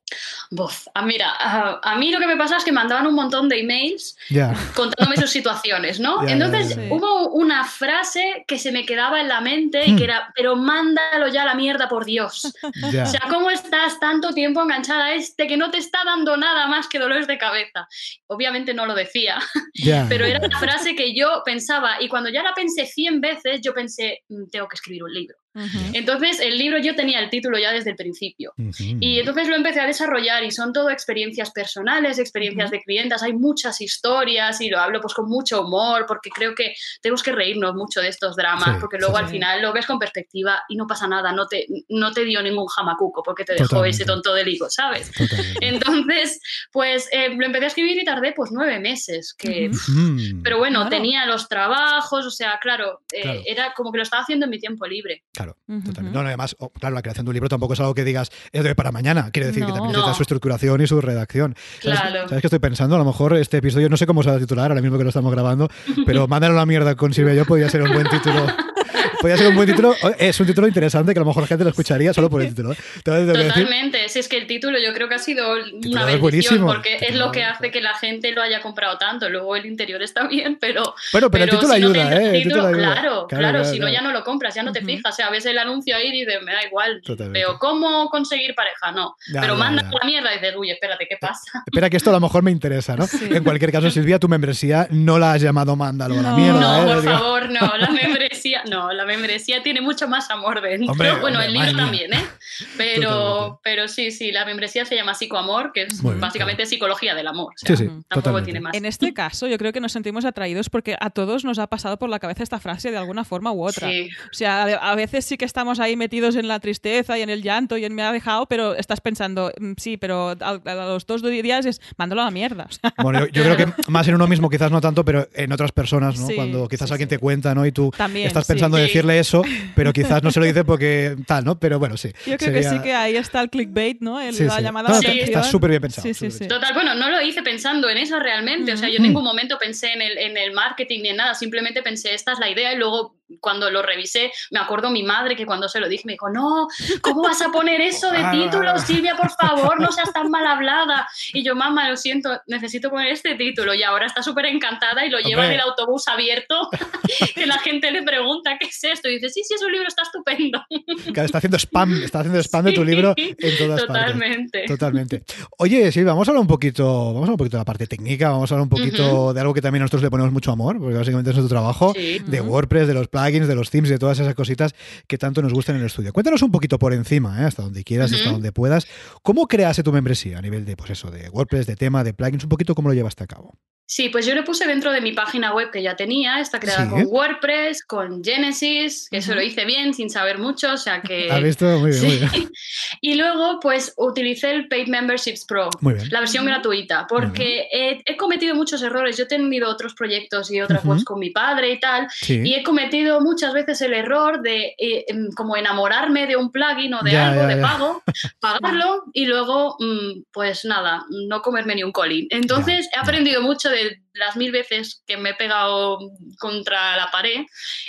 Buf, ah, mira, ah, a mí lo que me pasa es que mandaban un montón de emails Ya. contándome sus situaciones, ¿no? Entonces hubo una frase que se me quedaba en la mente y Hmm. que era, pero mándalo ya a la mierda, por Dios. Ya. O sea, ¿cómo estás tanto tiempo enganchada a este que no te está dando nada más que dolores de cabeza? Obviamente no lo decía, pero era la frase que yo pensaba y cuando ya la pensé 100 veces, yo pensé, "Mm, tengo que escribir un libro. Entonces, el libro yo tenía el título ya desde el principio. Y entonces lo empecé a desarrollar y son todo experiencias personales, experiencias de clientas, hay muchas historias y lo hablo pues con mucho humor porque creo que tenemos que reírnos mucho de estos dramas Sí, porque luego sí, al sí. final lo ves con perspectiva y no pasa nada, no te, no te dio ningún jamacuco porque te dejó Totalmente. ese tonto del higo, ¿sabes? Totalmente. Entonces, pues eh, lo empecé a escribir y tardé pues nueve meses, que... Mm. Pero bueno, Claro. tenía los trabajos, o sea, claro, eh, Claro. era como que lo estaba haciendo en mi tiempo libre. Claro, totalmente. No, no, además, oh, claro, la creación de un libro tampoco es algo que digas es de para mañana. Quiere decir que también No. necesita su estructuración y su redacción. ¿Sabes, Claro. ¿Sabes qué estoy pensando? A lo mejor este episodio, no sé cómo se va a titular ahora mismo que lo estamos grabando, pero mándalo a la mierda con Silvia y yo podría ser un buen título. Podría ser un buen título. Es un título interesante que a lo mejor la gente lo escucharía solo por el título. ¿eh? Que decir- Totalmente, si es que el título yo creo que ha sido una bendición porque es lo que hace claro. que la gente lo haya comprado tanto. Luego el interior está bien, pero, Bueno, pero, el título si no ayuda, entra ¿eh? el título ayuda. claro, claro, si no ya no lo compras, ya no te fijas. O sea, ves el anuncio ahí y dices, me da igual. Totalmente. Pero ¿cómo conseguir pareja? No. Ya, pero ya, manda ya. la mierda y dices, uy, espérate, ¿qué pasa? Espera, que esto a lo mejor me interesa, ¿no? Sí. En cualquier caso, Silvia, tu membresía no la has llamado mándalo a la No. mierda, No, ¿eh? por favor, no. La membresía, no, la membresía tiene mucho más amor dentro. Hombre, bueno, hombre, el libro también, ¿eh? Pero, Totalmente. pero sí, sí, la membresía se llama psicoamor, que es bien, básicamente psicología del amor. O Sí, sea, sí, tampoco totalmente. tiene más. En este caso, yo creo que nos sentimos atraídos porque a todos nos ha pasado por la cabeza esta frase de alguna forma u otra. Sí, O sea, a veces sí que estamos ahí metidos en la tristeza y en el llanto y en me ha dejado, pero estás pensando, mm, sí, pero a, a los dos días es mándalo a la mierda. O sea, Bueno, yo, yo creo que más en uno mismo quizás no tanto, pero en otras personas, ¿no? Sí, Cuando quizás sí, alguien sí. te cuenta, ¿no? Y tú También, estás sí. pensando en Sí. Decirle eso, pero quizás no se lo dice porque tal, ¿no? Pero bueno, sí. yo creo que sí que ahí está el clickbait, ¿no? El- Sí, la sí. llamada No, a la Sí. está- súper bien pensado. Sí, sí, súper sí. bien Total, bueno, no lo hice pensando en eso realmente, o sea, yo en Ujú. ningún momento pensé en el, en el marketing ni en nada, simplemente pensé, esta es la idea y luego cuando lo revisé, me acuerdo mi madre que cuando se lo dije me dijo, no, ¿cómo vas a poner eso de Ah. título, Silvia, por favor, no seas tan mal hablada? Y yo, mamá, lo siento, necesito poner este título y ahora está súper encantada y lo lleva en el autobús abierto, que la gente le pregunta, ¿qué es esto? Y dice, sí, sí, es un libro, está estupendo. Claro, está haciendo spam, está haciendo spam de tu libro en todas partes. Totalmente. Totalmente. Oye, Silvia, vamos a hablar un poquito, vamos a hablar un poquito de la parte técnica, vamos a hablar un poquito de algo que también nosotros le ponemos mucho amor, porque básicamente es nuestro trabajo, Sí. de. WordPress, de los plugins, de los themes, de todas esas cositas que tanto nos gustan en el estudio. Cuéntanos un poquito por encima, ¿eh? hasta donde quieras, hasta donde puedas. ¿Cómo creaste tu membresía a nivel de, pues eso, de WordPress, de tema, de plugins? Un poquito cómo lo llevaste a cabo. Sí, pues yo lo puse dentro de mi página web que ya tenía, está creada Sí. con WordPress, con Genesis, que eso Ujú. lo hice bien sin saber mucho, o sea que... ¿Has visto? Muy bien, muy Sí. bien. Y luego pues utilicé el Paid Memberships Pro, Muy bien. la versión gratuita, porque he, he cometido muchos errores. Yo he tenido otros proyectos y otras webs con mi padre y tal, Sí. y he cometido muchas veces el error de eh, em, como enamorarme de un plugin o de Ya, algo ya, de ya. pago, pagarlo y luego, mm, pues nada, no comerme ni un colín. Entonces Ya, he aprendido mucho de started las mil veces que me he pegado contra la pared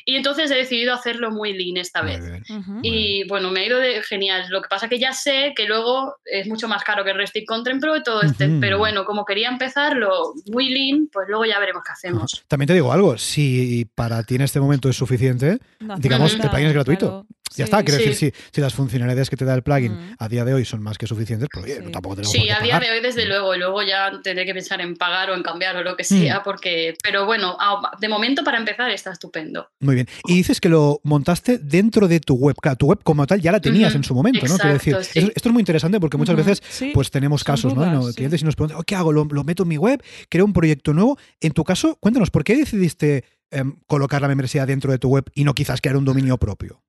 y entonces he decidido hacerlo muy lean esta Muy vez. Y bueno, me ha ido de genial. Lo que pasa que ya sé que luego es mucho más caro que el Restic Content Pro y todo este. Ujú. Pero bueno, como quería empezarlo muy lean, pues luego ya veremos qué hacemos. También te digo algo, si para ti en este momento es suficiente, No digamos, falta, el plugin es gratuito. claro. Ya Sí. está, quiero Sí. decir, si, si las funcionalidades que te da el plugin Mm. a día de hoy son más que suficientes, pues oye, Sí. tampoco tenemos Sí, qué a día de hoy desde luego, y luego ya tendré que pensar en pagar o en cambiar o lo que Mm. sea, porque, pero bueno, a- de momento para empezar está estupendo. Muy bien. Y dices que lo montaste dentro de tu web. Claro, tu web como tal ya la tenías en su momento, ¿no? Quiero decir, sí. esto es muy interesante porque muchas veces Sí. pues tenemos casos, ¿no? dudas, No, sí. Clientes y nos preguntan, "Oh, ¿qué hago? Lo, lo meto en mi web, creo un proyecto nuevo. En tu caso, cuéntanos, ¿por qué decidiste em, colocar la membresía dentro de tu web y no quizás crear un dominio propio?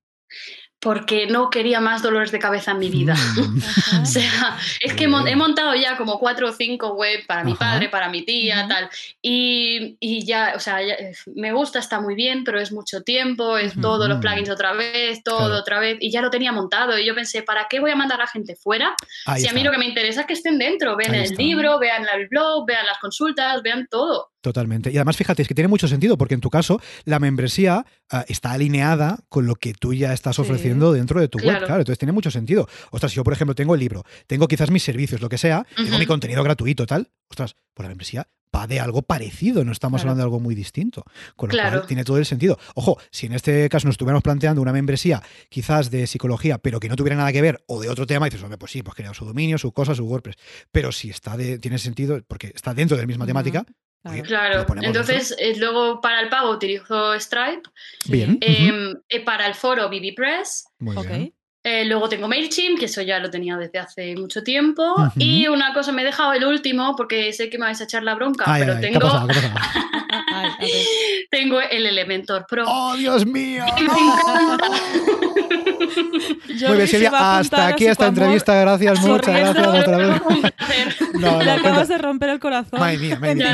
Porque no quería más dolores de cabeza en mi vida. O sea, es que he montado ya como cuatro o cinco web para mi Ajá. padre, para mi tía, tal. Y, y ya, o sea, ya, eh, me gusta, está muy bien, pero es mucho tiempo, es todos los plugins otra vez, todo Claro. otra vez. Y ya lo tenía montado. Y yo pensé, ¿para qué voy a mandar a la gente fuera? Ahí si a mí lo que me interesa es que estén dentro, vean Ahí el está. libro, vean el blog, vean las consultas, vean todo. Totalmente. Y además, fíjate, es que tiene mucho sentido, porque en tu caso, la membresía ah, está alineada con lo que tú ya estás Sí. ofreciendo dentro de tu web. Claro. Entonces tiene mucho sentido. Ostras, si yo, por ejemplo, tengo el libro, tengo quizás mis servicios, lo que sea, tengo mi contenido gratuito, tal. Ostras, pues la membresía va de algo parecido, no estamos Claro. hablando de algo muy distinto. Con lo Claro. cual tiene todo el sentido. Ojo, si en este caso nos estuviéramos planteando una membresía quizás de psicología, pero que no tuviera nada que ver, o de otro tema, dices, hombre, pues sí, pues crea su dominio, su cosa, su WordPress. Pero si está de, tiene sentido, porque está dentro de la misma temática. Oye, Claro. Entonces, eh, luego para el pago utilizo Stripe, bien. em, eh, para el foro BBPress. Muy Ok. bien. Eh, luego tengo MailChimp, que eso ya lo tenía desde hace mucho tiempo. Y una cosa, me he dejado el último porque sé que me vais a echar la bronca, Ay, pero ay, ¿qué ha tengo, pasado? ¿Qué ha pasado? Ay, a ver. tengo el Elementor Pro. ¡Oh, Dios mío! Yo Muy bien, Silvia, hasta aquí esta amor. entrevista. Gracias, muchas gracias otra vez. No, no, Le acabas cuenta- de romper el corazón. Madre mía, madre mía.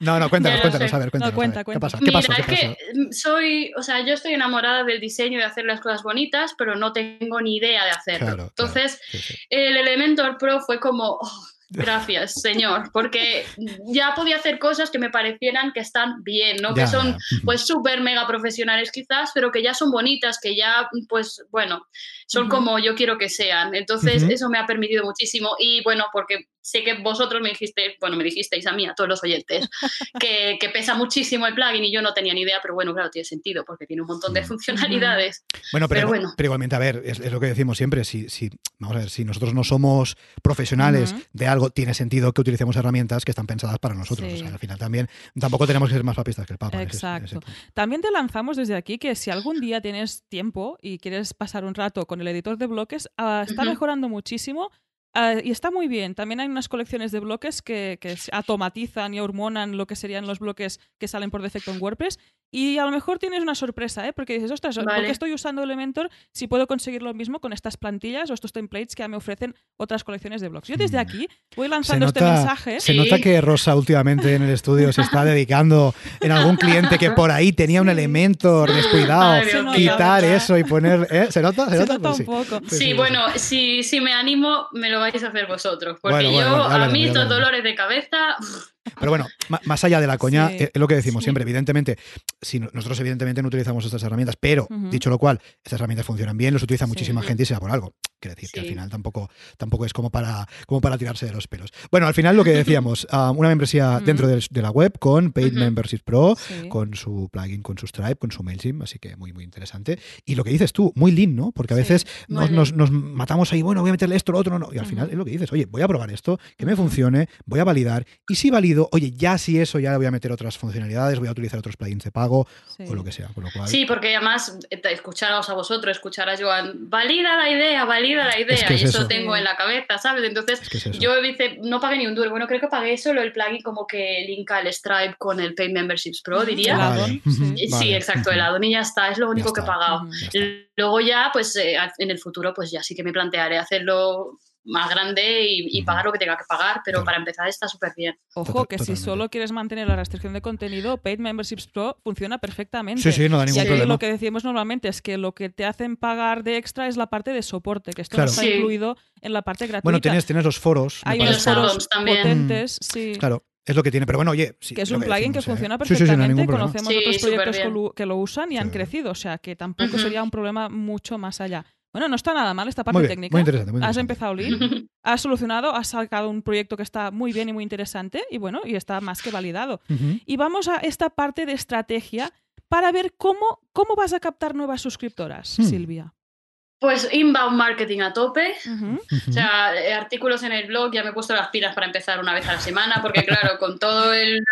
No, no, no, cuéntanos, cuéntanos, a ver, cuéntanos. No, cuenta, a ver. cuenta. ¿Qué pasa? ¿Qué Mira, pasó? ¿Qué es pasó? que soy, o sea, yo estoy enamorada del diseño y de hacer las cosas bonitas, pero no tengo ni idea de hacerlo. Claro, claro. Entonces, Sí, sí. el Elementor Pro fue como, "Oh, gracias, señor, porque ya podía hacer cosas que me parecieran que están bien, ¿no? Ya, que son ya. Pues súper mega profesionales quizás, pero que ya son bonitas, que ya, pues bueno, son como yo quiero que sean. Entonces, eso me ha permitido muchísimo. Y bueno, porque sé que vosotros me dijisteis, bueno, me dijisteis a mí, a todos los oyentes, que, que pesa muchísimo el plugin y yo no tenía ni idea, pero bueno, claro, tiene sentido porque tiene un montón de Mm. funcionalidades. Bueno, pero, Pero bueno. pero igualmente, a ver, es, es lo que decimos siempre. Si, si, vamos a ver, si nosotros no somos profesionales de algo, tiene sentido que utilicemos herramientas que están pensadas para nosotros. Sí. O sea, al final también tampoco tenemos que ser más papistas que el Papa. en ese- en ese Exacto. También te lanzamos desde aquí que si algún día tienes tiempo y quieres pasar un rato con el editor de bloques, ah, está mejorando muchísimo. Ah, y está muy bien. También hay unas colecciones de bloques que, que automatizan y hormonan lo que serían los bloques que salen por defecto en WordPress. Y a lo mejor tienes una sorpresa, ¿eh? porque dices, ostras, ¿por Vale. qué estoy usando Elementor si puedo conseguir lo mismo con estas plantillas o estos templates que ya me ofrecen otras colecciones de blogs? Yo desde Mm. aquí voy lanzando este nota, mensaje. se Sí. nota que Rosa últimamente en el estudio se está dedicando en algún cliente que por ahí tenía un Sí. elemento descuidado, Ay, Dios Se mío. nota, quitar ¿verdad? eso y poner... ¿eh? ¿Se nota? ¿Se, Se nota? nota Pues un sí. poco. Sí, sí, bueno, si, si me animo, me lo vais a hacer vosotros. Porque Bueno, bueno, yo, bueno, a mí, estos dolores de cabeza. Pero bueno, más allá de la coña, Sí. eh, es lo que decimos Sí. siempre. Evidentemente, si no- nosotros evidentemente no utilizamos estas herramientas, pero dicho lo cual, estas herramientas funcionan bien, los utiliza muchísima gente y sea por algo. Quiere decir que al final tampoco, tampoco es como para, como para tirarse de los pelos. Bueno, al final lo que decíamos, ah, una membresía dentro de, de la web con Paid. Membership Pro, Sí. con su plugin, con su Stripe, con su MailChimp, así que muy, muy interesante. Y lo que dices tú, muy lean, ¿no? Porque a veces nos, nos- lean. nos matamos ahí, bueno, voy a meterle esto, lo otro, no, no. Y al final es lo que dices, oye, voy a probar esto, que me funcione, voy a validar. Y si valido, oye, ya si eso, ya voy a meter otras funcionalidades, voy a utilizar otros plugins de pago o lo que sea. Con lo cual, Sí, porque además, eh, escucharos a vosotros, escuchar a Joan, valida la idea, valida la idea. que es y eso, eso. tengo en la cabeza, ¿sabes? Entonces, es que es eso. yo dice, no pagué ni un duro. Bueno, creo que pagué solo el plugin como que linka el Stripe con el Paid Memberships Pro, diría. el Vale. add-on, sí. Exacto, el add-on y ya está, es lo único que he pagado. Ya. Luego ya, pues eh, en el futuro, pues ya sí que me plantearé hacerlo más grande y, y pagar lo que tenga que pagar, pero Claro. para empezar está súper bien. Ojo, que si solo quieres mantener la restricción de contenido, Paid Memberships Pro funciona perfectamente. Sí, sí, no da Y ningún aquí problema. lo que decimos normalmente es que lo que te hacen pagar de extra es la parte de soporte, que esto Claro. no está Sí. incluido en la parte gratuita. Bueno, tienes, tienes los foros. Hay Y unos foros también. potentes, sí. Claro, es lo que tiene. Pero bueno, oye, sí, que es un plugin que decimos, ¿eh? funciona Sí, sí, sí, no hay perfectamente. ningún problema. Conocemos Sí, otros proyectos que lo, que lo usan y han crecido, o sea que tampoco sería un problema mucho más allá. Bueno, no está nada mal esta parte Muy bien, técnica. muy interesante. Muy Has empezado lean, has solucionado, has sacado un proyecto que está muy bien y muy interesante y bueno, y está más que validado. Y vamos a esta parte de estrategia para ver cómo, cómo vas a captar nuevas suscriptoras, Hmm. Silvia. Pues inbound marketing a tope. O sea, eh, artículos en el blog, ya me he puesto las pilas para empezar una vez a la semana, porque claro, con todo el,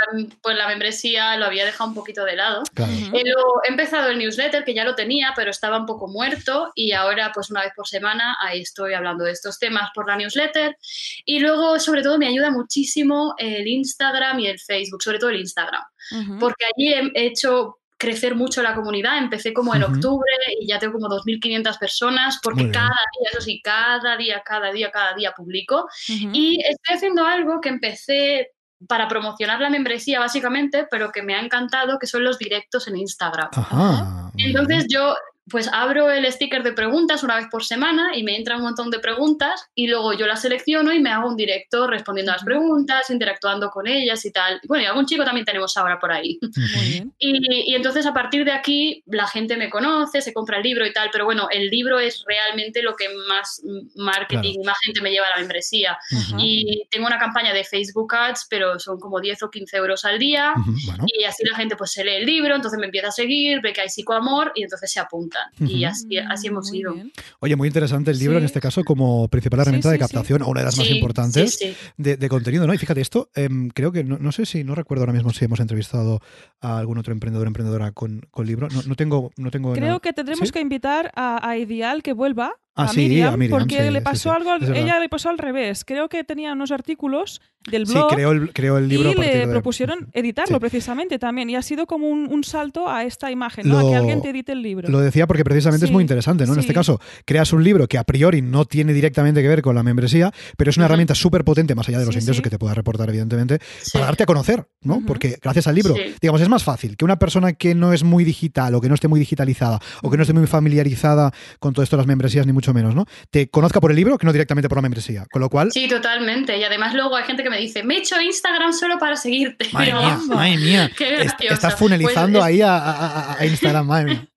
pues la membresía lo había dejado un poquito de lado. Claro. Eh, lo- he empezado el newsletter, que ya lo tenía, pero estaba un poco muerto y ahora pues una vez por semana ahí estoy hablando de estos temas por la newsletter. Y luego, sobre todo, me ayuda muchísimo el Instagram y el Facebook, sobre todo el Instagram, porque allí he hecho crecer mucho la comunidad. Empecé como en octubre y ya tengo como 2.500 personas, porque cada día, eso sí, cada día, cada día, cada día publico. Y estoy haciendo algo que empecé para promocionar la membresía, básicamente, pero que me ha encantado, que son los directos en Instagram. Ajá. Entonces bien. yo pues abro el sticker de preguntas una vez por semana y me entra un montón de preguntas y luego yo las selecciono y me hago un directo respondiendo a las preguntas, interactuando con ellas y tal. Bueno, y algún chico también tenemos ahora por ahí. Muy bien. Y, y entonces a partir de aquí la gente me conoce, se compra el libro y tal, pero bueno, el libro es realmente lo que más marketing Claro. y más gente me lleva a la membresía. Y tengo una campaña de Facebook Ads, pero son como 10 o 15 euros al día. Bueno, Y así la gente pues se lee el libro, entonces me empieza a seguir, ve que hay psicoamor y entonces se Y así, así hemos Muy ido. bien. oye, muy interesante el libro Sí. en este caso como principal herramienta Sí, de captación, o una de las más importantes sí, sí. De, de contenido, ¿no? Y fíjate, esto em, creo que, no, no sé si, no recuerdo ahora mismo si hemos entrevistado a algún otro emprendedor o emprendedora con, con libro. No, no tengo, no tengo Creo nada- que tendremos ¿Sí? que invitar a, a Ideal que vuelva. Ah, a, sí, Miriam, a Miriam, porque sí, le pasó sí, algo, al- ella le pasó al revés. Creo que tenía unos artículos del Sí, blog creó el, creó el libro y le de- propusieron editarlo Sí. precisamente también. Y ha sido como un, un salto a esta imagen, ¿no? a que alguien te edite el libro. Lo decía porque precisamente es muy interesante, ¿no? En este caso, creas un libro que a priori no tiene directamente que ver con la membresía, pero es una herramienta súper potente, más allá de los Sí, ingresos sí. que te pueda reportar, evidentemente, Sí. para darte a conocer, ¿no? Porque gracias al libro, Sí. digamos, es más fácil que una persona que no es muy digital o que no esté muy digitalizada o que no esté muy familiarizada con todo esto de las membresías, ni mucho menos, ¿no? Te conozca por el libro que no directamente por la membresía. Con lo cual, Sí, totalmente. Y además luego hay gente que me dice, me he hecho Instagram solo para seguirte. madre mía, madre mía, Qué est- estás funelizando Pues es- ahí a- a Instagram, madre mía.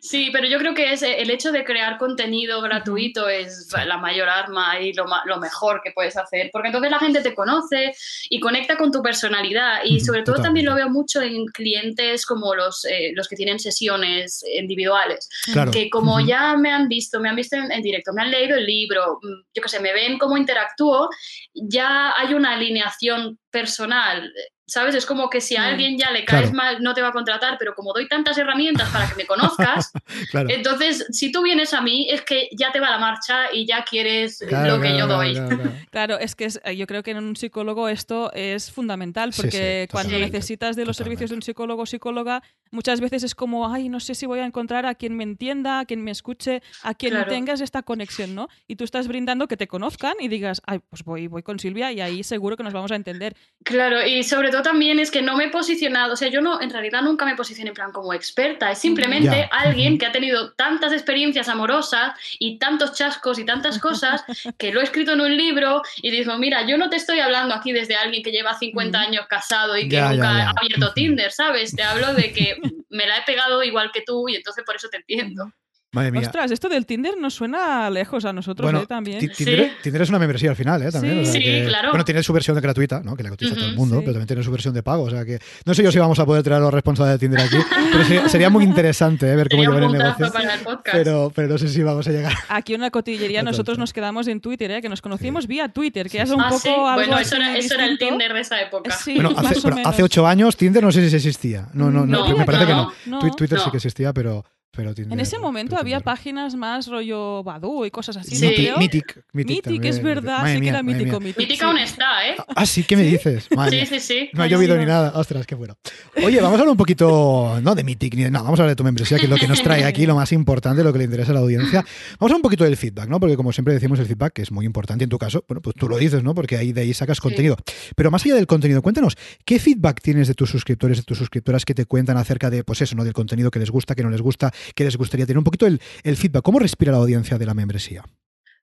Sí, pero yo creo que es el hecho de crear contenido gratuito es la mayor arma y lo, mejor que puedes hacer, porque entonces la gente te conoce y conecta con tu personalidad y sobre todo también lo veo mucho en clientes como los, eh, los que tienen sesiones individuales, Claro. que como ya me han visto, me han visto en, en directo, me han leído el libro, mm, yo qué sé, me ven cómo interactúo, ya hay una alineación personal ¿Sabes? Es como que si a alguien ya le caes Claro. mal, no te va a contratar, pero como doy tantas herramientas para que me conozcas, Claro. entonces si tú vienes a mí es que ya te va la marcha y ya quieres Claro, lo que claro, yo doy. claro, claro. Claro, es que es- eh, yo creo que en un psicólogo esto es fundamental porque sí, cuando necesitas de los servicios de un psicólogo o psicóloga, muchas veces es como, ay, no sé si voy a encontrar a quien me entienda, a quien me escuche, a quien Claro. tengas esta conexión, ¿no? Y tú estás brindando que te conozcan y digas, ay, pues voy, voy con Silvia y ahí seguro que nos vamos a entender. Claro, y sobre todo también es que no me he posicionado, o sea, yo no, en realidad nunca me posicioné en plan como experta, es simplemente alguien que ha tenido tantas experiencias amorosas y tantos chascos y tantas cosas que lo he escrito en un libro y digo, mira, yo no te estoy hablando aquí desde alguien que lleva 50 Ujú. años casado y que nunca ha abierto. Tinder, ¿sabes? Te hablo de que me la he pegado igual que tú y entonces por eso te entiendo. Madre mía. Ostras, esto del Tinder nos suena lejos a nosotros Bueno, ¿eh? también. Ti- Tinder, Sí. Tinder es una membresía al final, ¿eh? También, Sí. o sea Sí, que- claro. Bueno, tiene su versión de gratuita, ¿no? Que la cotiza todo el mundo, sí. pero también tiene su versión de pago. O sea que no sé yo si vamos a poder traer a los responsables de Tinder aquí, pero sería, sería muy interesante ¿eh? ver cómo llevan el negocio. para el podcast. Pero, pero no sé si vamos a llegar. Aquí en la cotillería nosotros total. nos quedamos en Twitter, ¿eh? que nos conocimos vía Twitter, que Sí, ya es un ah, poco sí, algo bueno, eso era, eso era el. Tinder de esa época. Sí, Bueno, más hace, o pero menos. hace ocho años Tinder no sé si existía. No, no, no, No, me parece que no, no. no. Twi- Twitter sí que existía, pero, pero Tinder. En ese momento había páginas más rollo Badoo y cosas así, Sí. ¿no? Mythic, creo? Mythic, Mythic, es verdad, Madre sí que era mítico. Mítica aún está, ¿eh? Ah, sí, ¿qué me dices? Madre Sí, sí, sí. No oído Buenísimo. ni nada. Ostras, qué bueno. Oye, vamos a hablar un poquito, no de Mythic, ni de nada, vamos a hablar de tu membresía, que es lo que nos trae aquí, lo más importante, lo que le interesa a la audiencia. Vamos a hablar un poquito del feedback, ¿no? Porque como siempre decimos, el feedback que es muy importante en tu caso, bueno, pues tú lo dices, ¿no? Porque ahí de ahí sacas contenido. Pero más allá del contenido, cuéntanos, ¿qué feedback tienes de tus suscriptores, de tus suscriptoras que te cuentan acerca de, pues eso, ¿no? Del contenido que les gusta, que no les gusta, que les gustaría tener un poquito el, el feedback. ¿Cómo respira la audiencia de la membresía?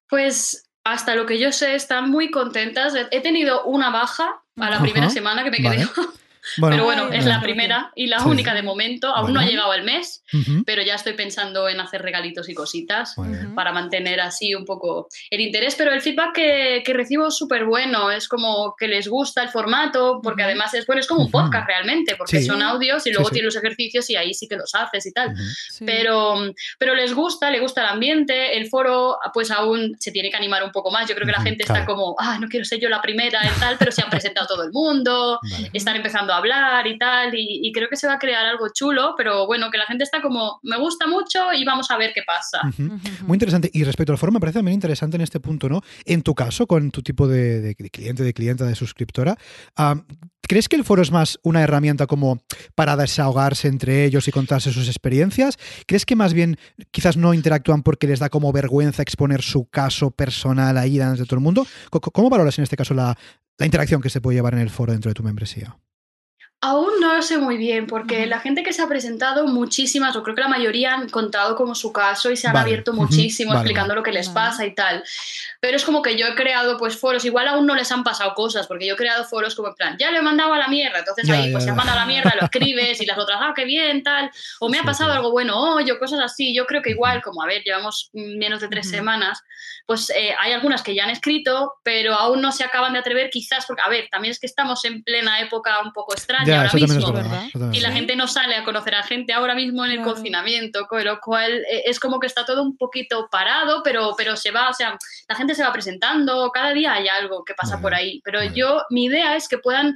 Pues hasta lo que yo sé, están muy contentas. He tenido una baja a la Ajá. primera semana que me quedé. Vale. Bueno, Pero bueno, es la primera y la Sí. única de momento. Aún no ha llegado el mes, pero ya estoy pensando en hacer regalitos y cositas para mantener así un poco el interés. Pero el feedback que, que recibo es súper bueno. Es como que les gusta el formato, porque además es bueno, es como un podcast realmente, porque Sí. son audios y luego sí. tienes los ejercicios y ahí sí que los haces y tal. Pero, pero les gusta, le gusta el ambiente, el foro pues aún se tiene que animar un poco más. Yo creo que la gente claro. está como, ah, no quiero ser yo la primera y tal, pero se han presentado todo el mundo, Vale. están empezando a hablar y tal, y, y creo que se va a crear algo chulo, pero bueno, que la gente está como, me gusta mucho y vamos a ver qué pasa. Muy interesante. Y respecto al foro, me parece también interesante en este punto, ¿no? En tu caso, con tu tipo de, de- de cliente, de clienta, de suscriptora, ¿crees que el foro es más una herramienta como para desahogarse entre ellos y contarse sus experiencias? ¿Crees que más bien quizás no interactúan porque les da como vergüenza exponer su caso personal ahí delante de todo el mundo? ¿Cómo valoras en este caso la, la interacción que se puede llevar en el foro dentro de tu membresía? Aún no lo sé muy bien, porque la gente que se ha presentado, muchísimas, o creo que la mayoría han contado como su caso y se han Vale. abierto muchísimo Vale, explicando vale. lo que les Vale. pasa y tal. Pero es como que yo he creado pues foros, igual aún no les han pasado cosas, porque yo he creado foros como en plan, ya lo he mandado a la mierda, entonces Ya, ahí ya, pues se ha mandado a la mierda, lo escribes y las otras, ah, qué bien, tal, o me ha pasado sí. algo bueno hoy, o cosas así. Yo creo que igual, como a ver, llevamos menos de tres semanas, pues eh, hay algunas que ya han escrito, pero aún no se acaban de atrever, quizás porque, a ver, también es que estamos en plena época un poco extraña Ya, ahora eso también es mismo. verdad. ¿verdad? eso también Y la gente no sale a conocer a gente ahora mismo en el Claro. confinamiento, con lo cual eh, es como que está todo un poquito parado, pero, pero se va, o sea, la gente se va presentando, cada día hay algo que pasa por ahí. Pero yo, mi idea es que puedan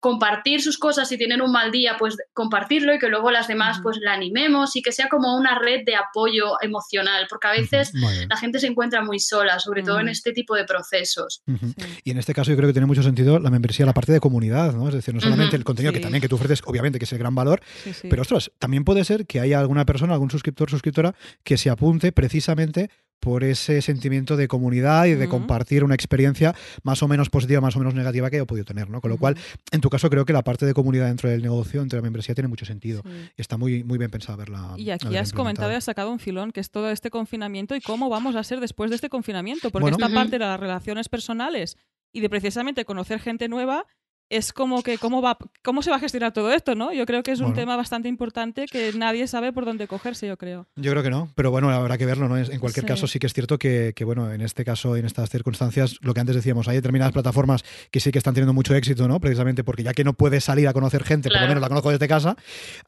compartir sus cosas si tienen un mal día, pues compartirlo y que luego las demás pues la animemos y que sea como una red de apoyo emocional, porque a veces la gente se encuentra muy sola, sobre todo en Ujú. este tipo de procesos. Sí. Y en este caso yo creo que tiene mucho sentido la membresía, la parte de comunidad, ¿no? Es decir, no solamente el contenido que también que tú ofreces, obviamente que es el gran valor, Sí, sí. pero ostras, también puede ser que haya alguna persona, algún suscriptor, suscriptora que se apunte precisamente por ese sentimiento de comunidad y de compartir una experiencia más o menos positiva, más o menos negativa que haya podido tener, ¿no? Con lo cual, en tu caso creo que la parte de comunidad dentro del negocio, entre la membresía, tiene mucho sentido. Sí. Y está muy, muy bien pensado verla. Y aquí has comentado y has sacado un filón, que es todo este confinamiento y cómo vamos a ser después de este confinamiento. Porque Bueno. esta parte de las relaciones personales y de precisamente conocer gente nueva es como que cómo va cómo se va a gestionar todo esto, ¿no? Yo creo que es un Bueno. tema bastante importante que nadie sabe por dónde cogerse, yo creo. Yo creo que no, pero bueno, habrá que verlo, ¿no? En cualquier Sí. caso, sí que es cierto que, que, bueno, en este caso, en estas circunstancias, lo que antes decíamos, hay determinadas plataformas que sí que están teniendo mucho éxito, ¿no? Precisamente porque ya que no puedes salir a conocer gente, por Claro. lo menos la conozco desde casa.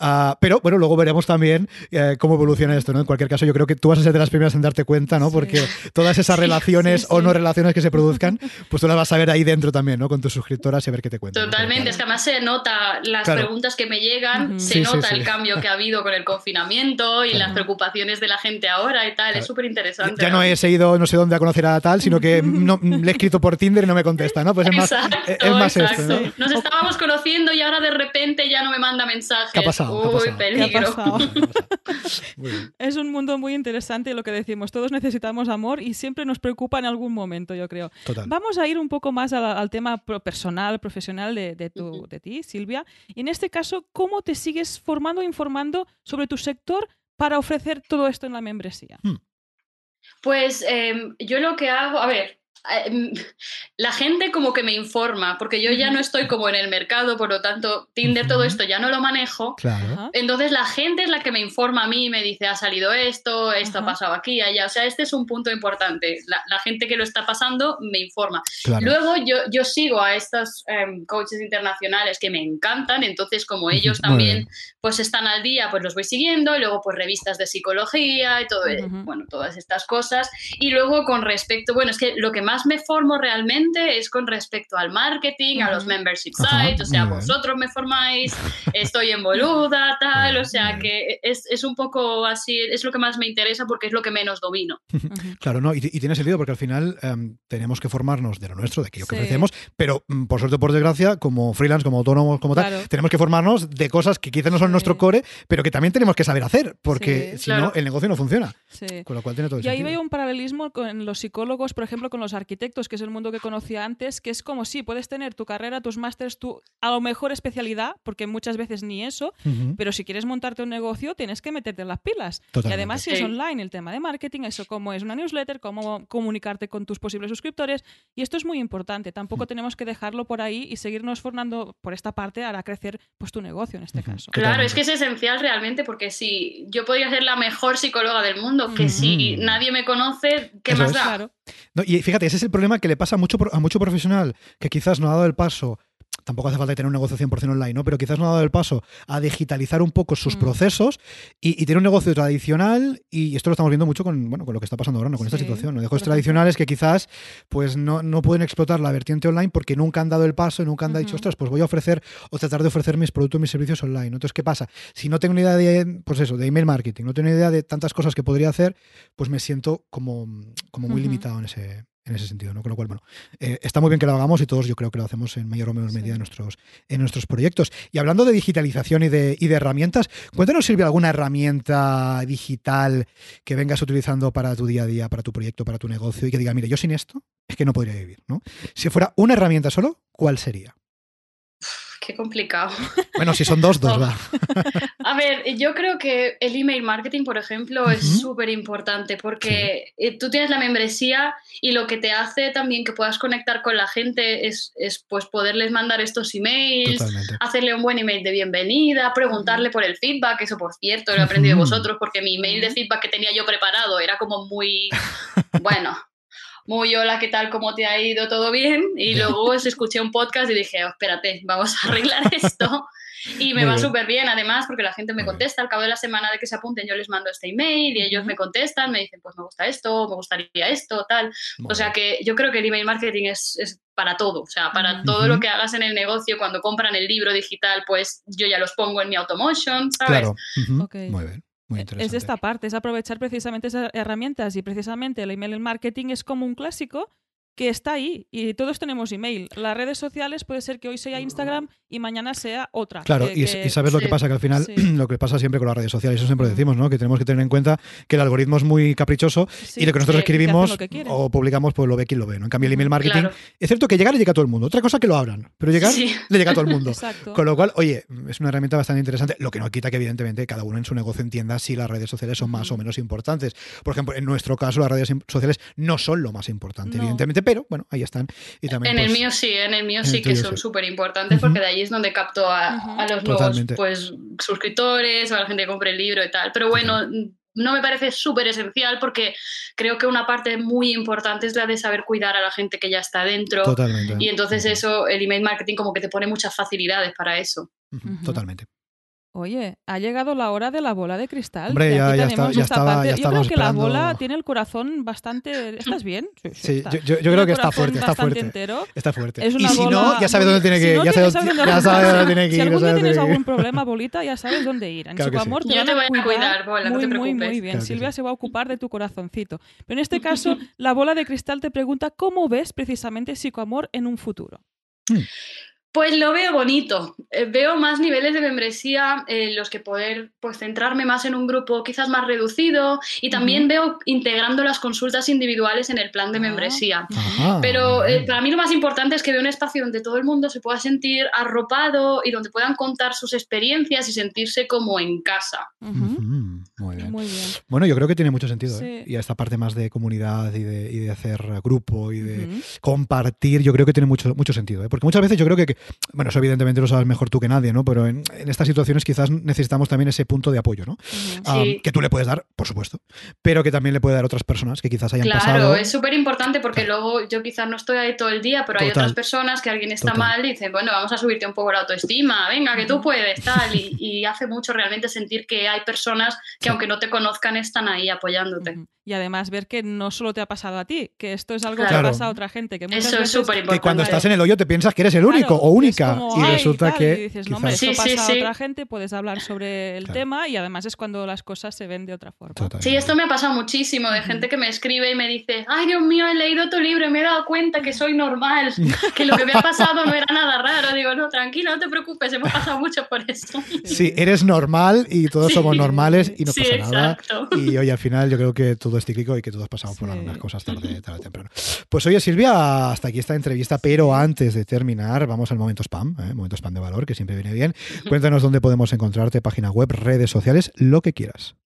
Ah, pero bueno, luego veremos también eh, cómo evoluciona esto, ¿no? En cualquier caso, yo creo que tú vas a ser de las primeras en darte cuenta, ¿no? Sí. Porque todas esas Sí, relaciones sí, o no relaciones que se produzcan, pues tú las vas a ver ahí dentro también, ¿no? Con tus suscriptoras y a ver qué te cuentan. Totalmente, es que además se nota las Claro. preguntas que me llegan, se Sí, nota sí. el cambio que ha habido con el confinamiento y Claro. las preocupaciones de la gente ahora y tal, Claro. es súper interesante. Ya no he seguido no sé dónde a conocer a tal, sino que no, le he escrito por Tinder y no me contesta, ¿no? Pues es más, es más exacto. esto, ¿no? Nos estábamos conociendo y ahora de repente ya no me manda mensajes. ¿Qué ha pasado? ¿Qué ha Uy, pasado? ¿Qué ha peligro. pasado? Bien. Es un mundo muy interesante lo que decimos. Todos necesitamos amor y siempre nos preocupa en algún momento, yo creo. Total. Vamos a ir un poco más al, al tema pro- personal, profesional de, de tu- de ti, Silvia. Y en este caso, ¿cómo te sigues formando e informando sobre tu sector para ofrecer todo esto en la membresía? Pues em, yo lo que hago, a ver, la gente como que me informa, porque yo ya no estoy como en el mercado, por lo tanto, Tinder, todo esto ya no lo manejo. Claro. Entonces la gente es la que me informa a mí y me dice, ha salido esto, esto Ajá. ha pasado aquí, allá. O sea, este es un punto importante. La, la gente que lo está pasando me informa. claro. Luego yo, yo sigo a estos em, coaches internacionales que me encantan, entonces como ellos también pues están al día, pues los voy siguiendo, y luego pues revistas de psicología y todo, eh, bueno, todas estas cosas. Y luego con respecto, bueno, es que lo que más me formo realmente es con respecto al marketing, a los membership sites, o sea, vosotros me formáis, estoy en boluda, tal, o sea que es, es un poco así, es lo que más me interesa porque es lo que menos domino. Claro, no, y, y tiene sentido porque al final em, tenemos que formarnos de lo nuestro, de aquello que Sí. ofrecemos, pero mm, por suerte o por desgracia, como freelance, como autónomos, como Claro. tal, tenemos que formarnos de cosas que quizás no son Sí. nuestro core, pero que también tenemos que saber hacer, porque Sí, si claro. no, el negocio no funciona. Con lo cual tiene todo el Y ahí sentido. veo un paralelismo con los psicólogos, por ejemplo, con los arquitectos, que es el mundo que conocía antes, que es como si puedes tener tu carrera, tus másters, tu a lo mejor especialidad, porque muchas veces ni eso, pero si quieres montarte un negocio tienes que meterte en las pilas. Y además si es online, el tema de marketing, eso cómo es una newsletter, cómo comunicarte con tus posibles suscriptores, y esto es muy importante. Tampoco Mm. tenemos que dejarlo por ahí y seguirnos formando por esta parte hará crecer pues tu negocio en este caso. Claro, es que es esencial realmente porque si yo podría ser la mejor psicóloga del mundo, que si nadie me conoce, ¿qué Eso más es. da? Claro. No, y fíjate, ese es el problema que le pasa a mucho, a mucho profesional que quizás no ha dado el paso. Tampoco hace falta tener un negocio 100% online, ¿no? Pero quizás no ha dado el paso a digitalizar un poco sus Mm. procesos y, y tiene un negocio tradicional. Y esto lo estamos viendo mucho con, bueno, con lo que está pasando ahora, ¿no? Con esta situación. ¿no? Negocios tradicionales que quizás pues no, no pueden explotar la vertiente online porque nunca han dado el paso y nunca han dicho, ostras, pues voy a ofrecer o tratar de ofrecer mis productos, mis servicios online. ¿no? Entonces, ¿qué pasa? Si no tengo ni idea de, pues eso, de email marketing, no tengo ni idea de tantas cosas que podría hacer, pues me siento como, como muy limitado en ese, en ese sentido, ¿no? Con lo cual, bueno, eh, está muy bien que lo hagamos y todos yo creo que lo hacemos en mayor o menor medida Sí. en nuestros, en nuestros proyectos. Y hablando de digitalización y de, y de herramientas, cuéntanos, Silvia, alguna herramienta digital que vengas utilizando para tu día a día, para tu proyecto, para tu negocio y que diga, mire, yo sin esto es que no podría vivir, ¿no? Si fuera una herramienta solo, ¿cuál sería? Qué complicado. Bueno, si son dos, dos, Oh. va. A ver, yo creo que el email marketing, por ejemplo, es súper importante porque eh, tú tienes la membresía y lo que te hace también que puedas conectar con la gente es, es pues poderles mandar estos emails, Totalmente. hacerle un buen email de bienvenida, preguntarle por el feedback, eso por cierto, lo he aprendido de vosotros porque mi email de feedback que tenía yo preparado era como muy, bueno, muy hola, ¿qué tal? ¿Cómo te ha ido? ¿Todo bien? Y luego os escuché un podcast y dije, oh, espérate, vamos a arreglar esto. Y me Muy va súper bien, además, porque la gente me contesta al cabo de la semana de que se apunten, yo les mando este email y ellos me contestan, me dicen, pues me gusta esto, me gustaría esto, tal. Muy O sea que yo creo que el email marketing es, es para todo, o sea, para todo lo que hagas en el negocio, cuando compran el libro digital, pues yo ya los pongo en mi automotion, ¿sabes? Claro. Muy bien. Muy Es esta parte, es aprovechar precisamente esas herramientas y precisamente el email marketing es como un clásico que está ahí y todos tenemos email. Las redes sociales puede ser que hoy sea Instagram y mañana sea otra. Claro, que- y, que- y sabes lo que pasa, que al final sí. lo que pasa siempre con las redes sociales, eso siempre decimos, ¿no? Que tenemos que tener en cuenta que el algoritmo es muy caprichoso sí, y lo que nosotros que escribimos o publicamos, pues lo ve quien lo ve, ¿no? En cambio, el email marketing, Claro. es cierto que llegar le llega a todo el mundo. Otra cosa que lo abran, pero llegar Sí. le llega a todo el mundo. Exacto. Con lo cual, oye, es una herramienta bastante interesante, lo que no quita que evidentemente cada uno en su negocio entienda si las redes sociales son más o menos importantes. Por ejemplo, en nuestro caso las redes sociales no son lo más importante, No. evidentemente, pero bueno, ahí están. Y también, En el pues, mío sí, en el mío en sí el que son sí. súper importantes porque de ahí es donde capto a, los Totalmente. nuevos pues, suscriptores o a la gente que compre el libro y tal. Pero bueno, no me parece súper esencial porque creo que una parte muy importante es la de saber cuidar a la gente que ya está dentro. totalmente. Y entonces eso, el email marketing como que te pone muchas facilidades para eso. Totalmente. Oye, ha llegado la hora de la bola de cristal. Hombre, ya- ya tenemos está- ya esta estaba- parte. ya Yo creo que la bola tiene el corazón bastante. ¿Estás bien? Sí, está. yo, yo- yo Tiene creo que está fuerte, está fuerte. entero. Está fuerte. Es y si bola no, ya sabe muy- dónde tiene que si ir. no ya, tienes- sabe, sabes ya dónde sabe apuntarse. dónde tiene que Si ir. ya algún día tienes ir. algún problema, bolita, ya sabes dónde ir. En Claro que sí. Psicoamor te Yo te a voy a cuidar Bola, no muy, te muy, preocupes. muy bien. Claro Silvia sí. se va a ocupar de tu corazoncito. Pero en este caso, la bola de cristal te pregunta cómo ves precisamente Psicoamor en un futuro. Pues lo veo bonito. Eh, veo más niveles de membresía en los que poder pues, centrarme más en un grupo quizás más reducido y también veo integrando las consultas individuales en el plan de Ah. membresía. Pero eh, para mí lo más importante es que veo un espacio donde todo el mundo se pueda sentir arropado y donde puedan contar sus experiencias y sentirse como en casa. Muy bien. Muy bien. Bueno, yo creo que tiene mucho sentido. Sí. ¿eh? Y esta parte más de comunidad y de, y de hacer grupo y de compartir, yo creo que tiene mucho, mucho sentido. ¿eh? Porque muchas veces yo creo que, que- bueno, eso evidentemente lo sabes mejor tú que nadie, ¿no? Pero en, en estas situaciones quizás necesitamos también ese punto de apoyo, ¿no? Que tú le puedes dar, por supuesto, pero que también le puede dar otras personas que quizás hayan Claro, pasado. es súper importante porque Claro. luego yo quizás no estoy ahí todo el día, pero hay otras personas que alguien está Total. mal y dicen, bueno, vamos a subirte un poco la autoestima, venga, que tú puedes, tal. Y, y hace mucho realmente sentir que hay personas que Sí. aunque no te conozcan están ahí apoyándote. Y además ver que no solo te ha pasado a ti, que esto es algo que Claro. pasa a otra gente. Que muchas Eso es súper importante. que cuando estás en el hoyo te piensas que eres el Claro, único o única como, y resulta tal, que y dices, no, hombre, quizás- esto Sí, sí, pasa a sí. otra gente, puedes hablar sobre el Claro. tema y además es cuando las cosas se ven de otra forma. Total. Sí, esto me ha pasado muchísimo, de gente que me escribe y me dice, ay Dios mío, he leído tu libro y me he dado cuenta que soy normal, que lo que me ha pasado no era nada raro. Digo, no, tranquilo, no te preocupes, hemos pasado mucho por eso. Sí, eres normal y todos Sí. somos normales y no Sí, pasa nada. exacto. Y hoy al final yo creo que todo es cíclico y que todos pasamos por Sí. algunas cosas tarde, tarde o temprano. Pues oye, Silvia, hasta aquí esta entrevista, pero antes de terminar, vamos al momento spam, ¿eh? momento spam de valor, que siempre viene bien. Cuéntanos dónde podemos encontrarte, página web, redes sociales, lo que quieras.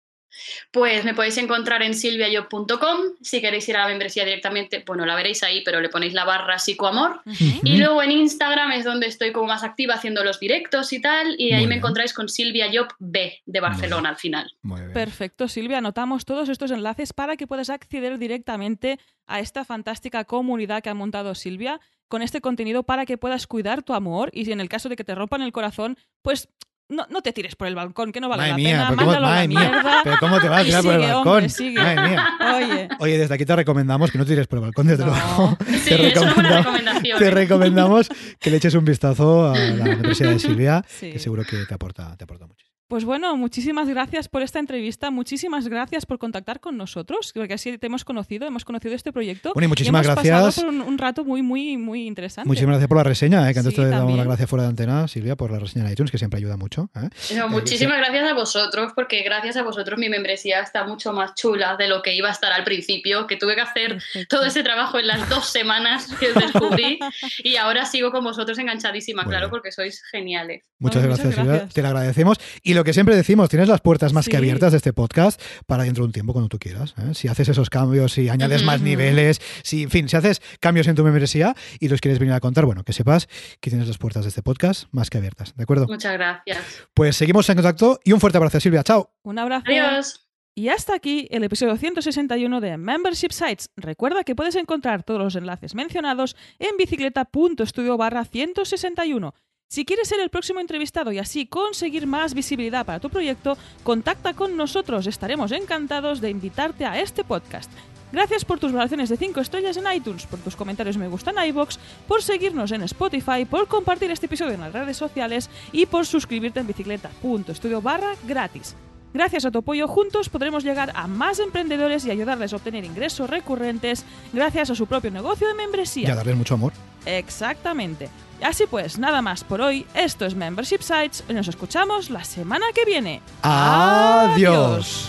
Pues me podéis encontrar en silviayo.com. Si queréis ir a la membresía directamente, bueno, la veréis ahí, pero le ponéis la barra psicoamor. Y luego en Instagram es donde estoy como más activa haciendo los directos y tal. Y Muy ahí bien. me encontráis con Silvia Job B de Barcelona al final. Muy bien. Perfecto, Silvia. Anotamos todos estos enlaces para que puedas acceder directamente a esta fantástica comunidad que ha montado Silvia con este contenido para que puedas cuidar tu amor y si en el caso de que te rompan el corazón, pues no, no te tires por el balcón, que no vale Madre la mía, pena, pero cómo, mándalo a la madre mía, mierda. pero ¿cómo te vas a tirar por el balcón? hombre, sigue. Madre mía. Oye, Oye, desde aquí te recomendamos que no tires por el balcón, desde No. luego. Sí, Te es una buena recomendamos- recomendación. Te ¿eh? recomendamos que le eches un vistazo a la membresía de Silvia, Sí. que seguro que te aporta, te aporta mucho. Pues bueno, muchísimas gracias por esta entrevista, muchísimas gracias por contactar con nosotros, porque así te hemos conocido, hemos conocido este proyecto. Bueno, y muchísimas hemos gracias. pasado por un, un rato muy, muy, muy interesante. Muchísimas gracias por la reseña, ¿eh? que antes Sí, te damos las gracias fuera de antena, Silvia, por la reseña en iTunes, que siempre ayuda mucho. ¿eh? No, muchísimas gracias a vosotros, porque gracias a vosotros mi membresía está mucho más chula de lo que iba a estar al principio, que tuve que hacer Perfecto. todo ese trabajo en las dos semanas que descubrí y ahora sigo con vosotros enganchadísima, claro, porque sois geniales. Muchas Bueno, gracias, muchas Silvia. Te lo agradecemos. Y lo que siempre decimos, tienes las puertas más Sí. que abiertas de este podcast para dentro de un tiempo cuando tú quieras. ¿eh? Si haces esos cambios, si añades más niveles, si, en fin, si haces cambios en tu membresía y los quieres venir a contar, bueno, que sepas que tienes las puertas de este podcast más que abiertas. ¿De acuerdo? Muchas gracias. Pues seguimos en contacto y un fuerte abrazo, Silvia. Chao. Un abrazo. Adiós. Y hasta aquí el episodio 161 de Membership Sites. Recuerda que puedes encontrar todos los enlaces mencionados en bicicleta.studio barra 161. Si quieres ser el próximo entrevistado y así conseguir más visibilidad para tu proyecto, contacta con nosotros. Estaremos encantados de invitarte a este podcast. Gracias por tus valoraciones de 5 estrellas en iTunes, por tus comentarios me gusta en iBox, por seguirnos en Spotify, por compartir este episodio en las redes sociales y por suscribirte en bicicleta.studio barra gratis. Gracias a tu apoyo juntos podremos llegar a más emprendedores y ayudarles a obtener ingresos recurrentes gracias a su propio negocio de membresía. Y a darles mucho amor. Exactamente. Así pues, nada más por hoy. Esto es Membership Sites y nos escuchamos la semana que viene. Adiós.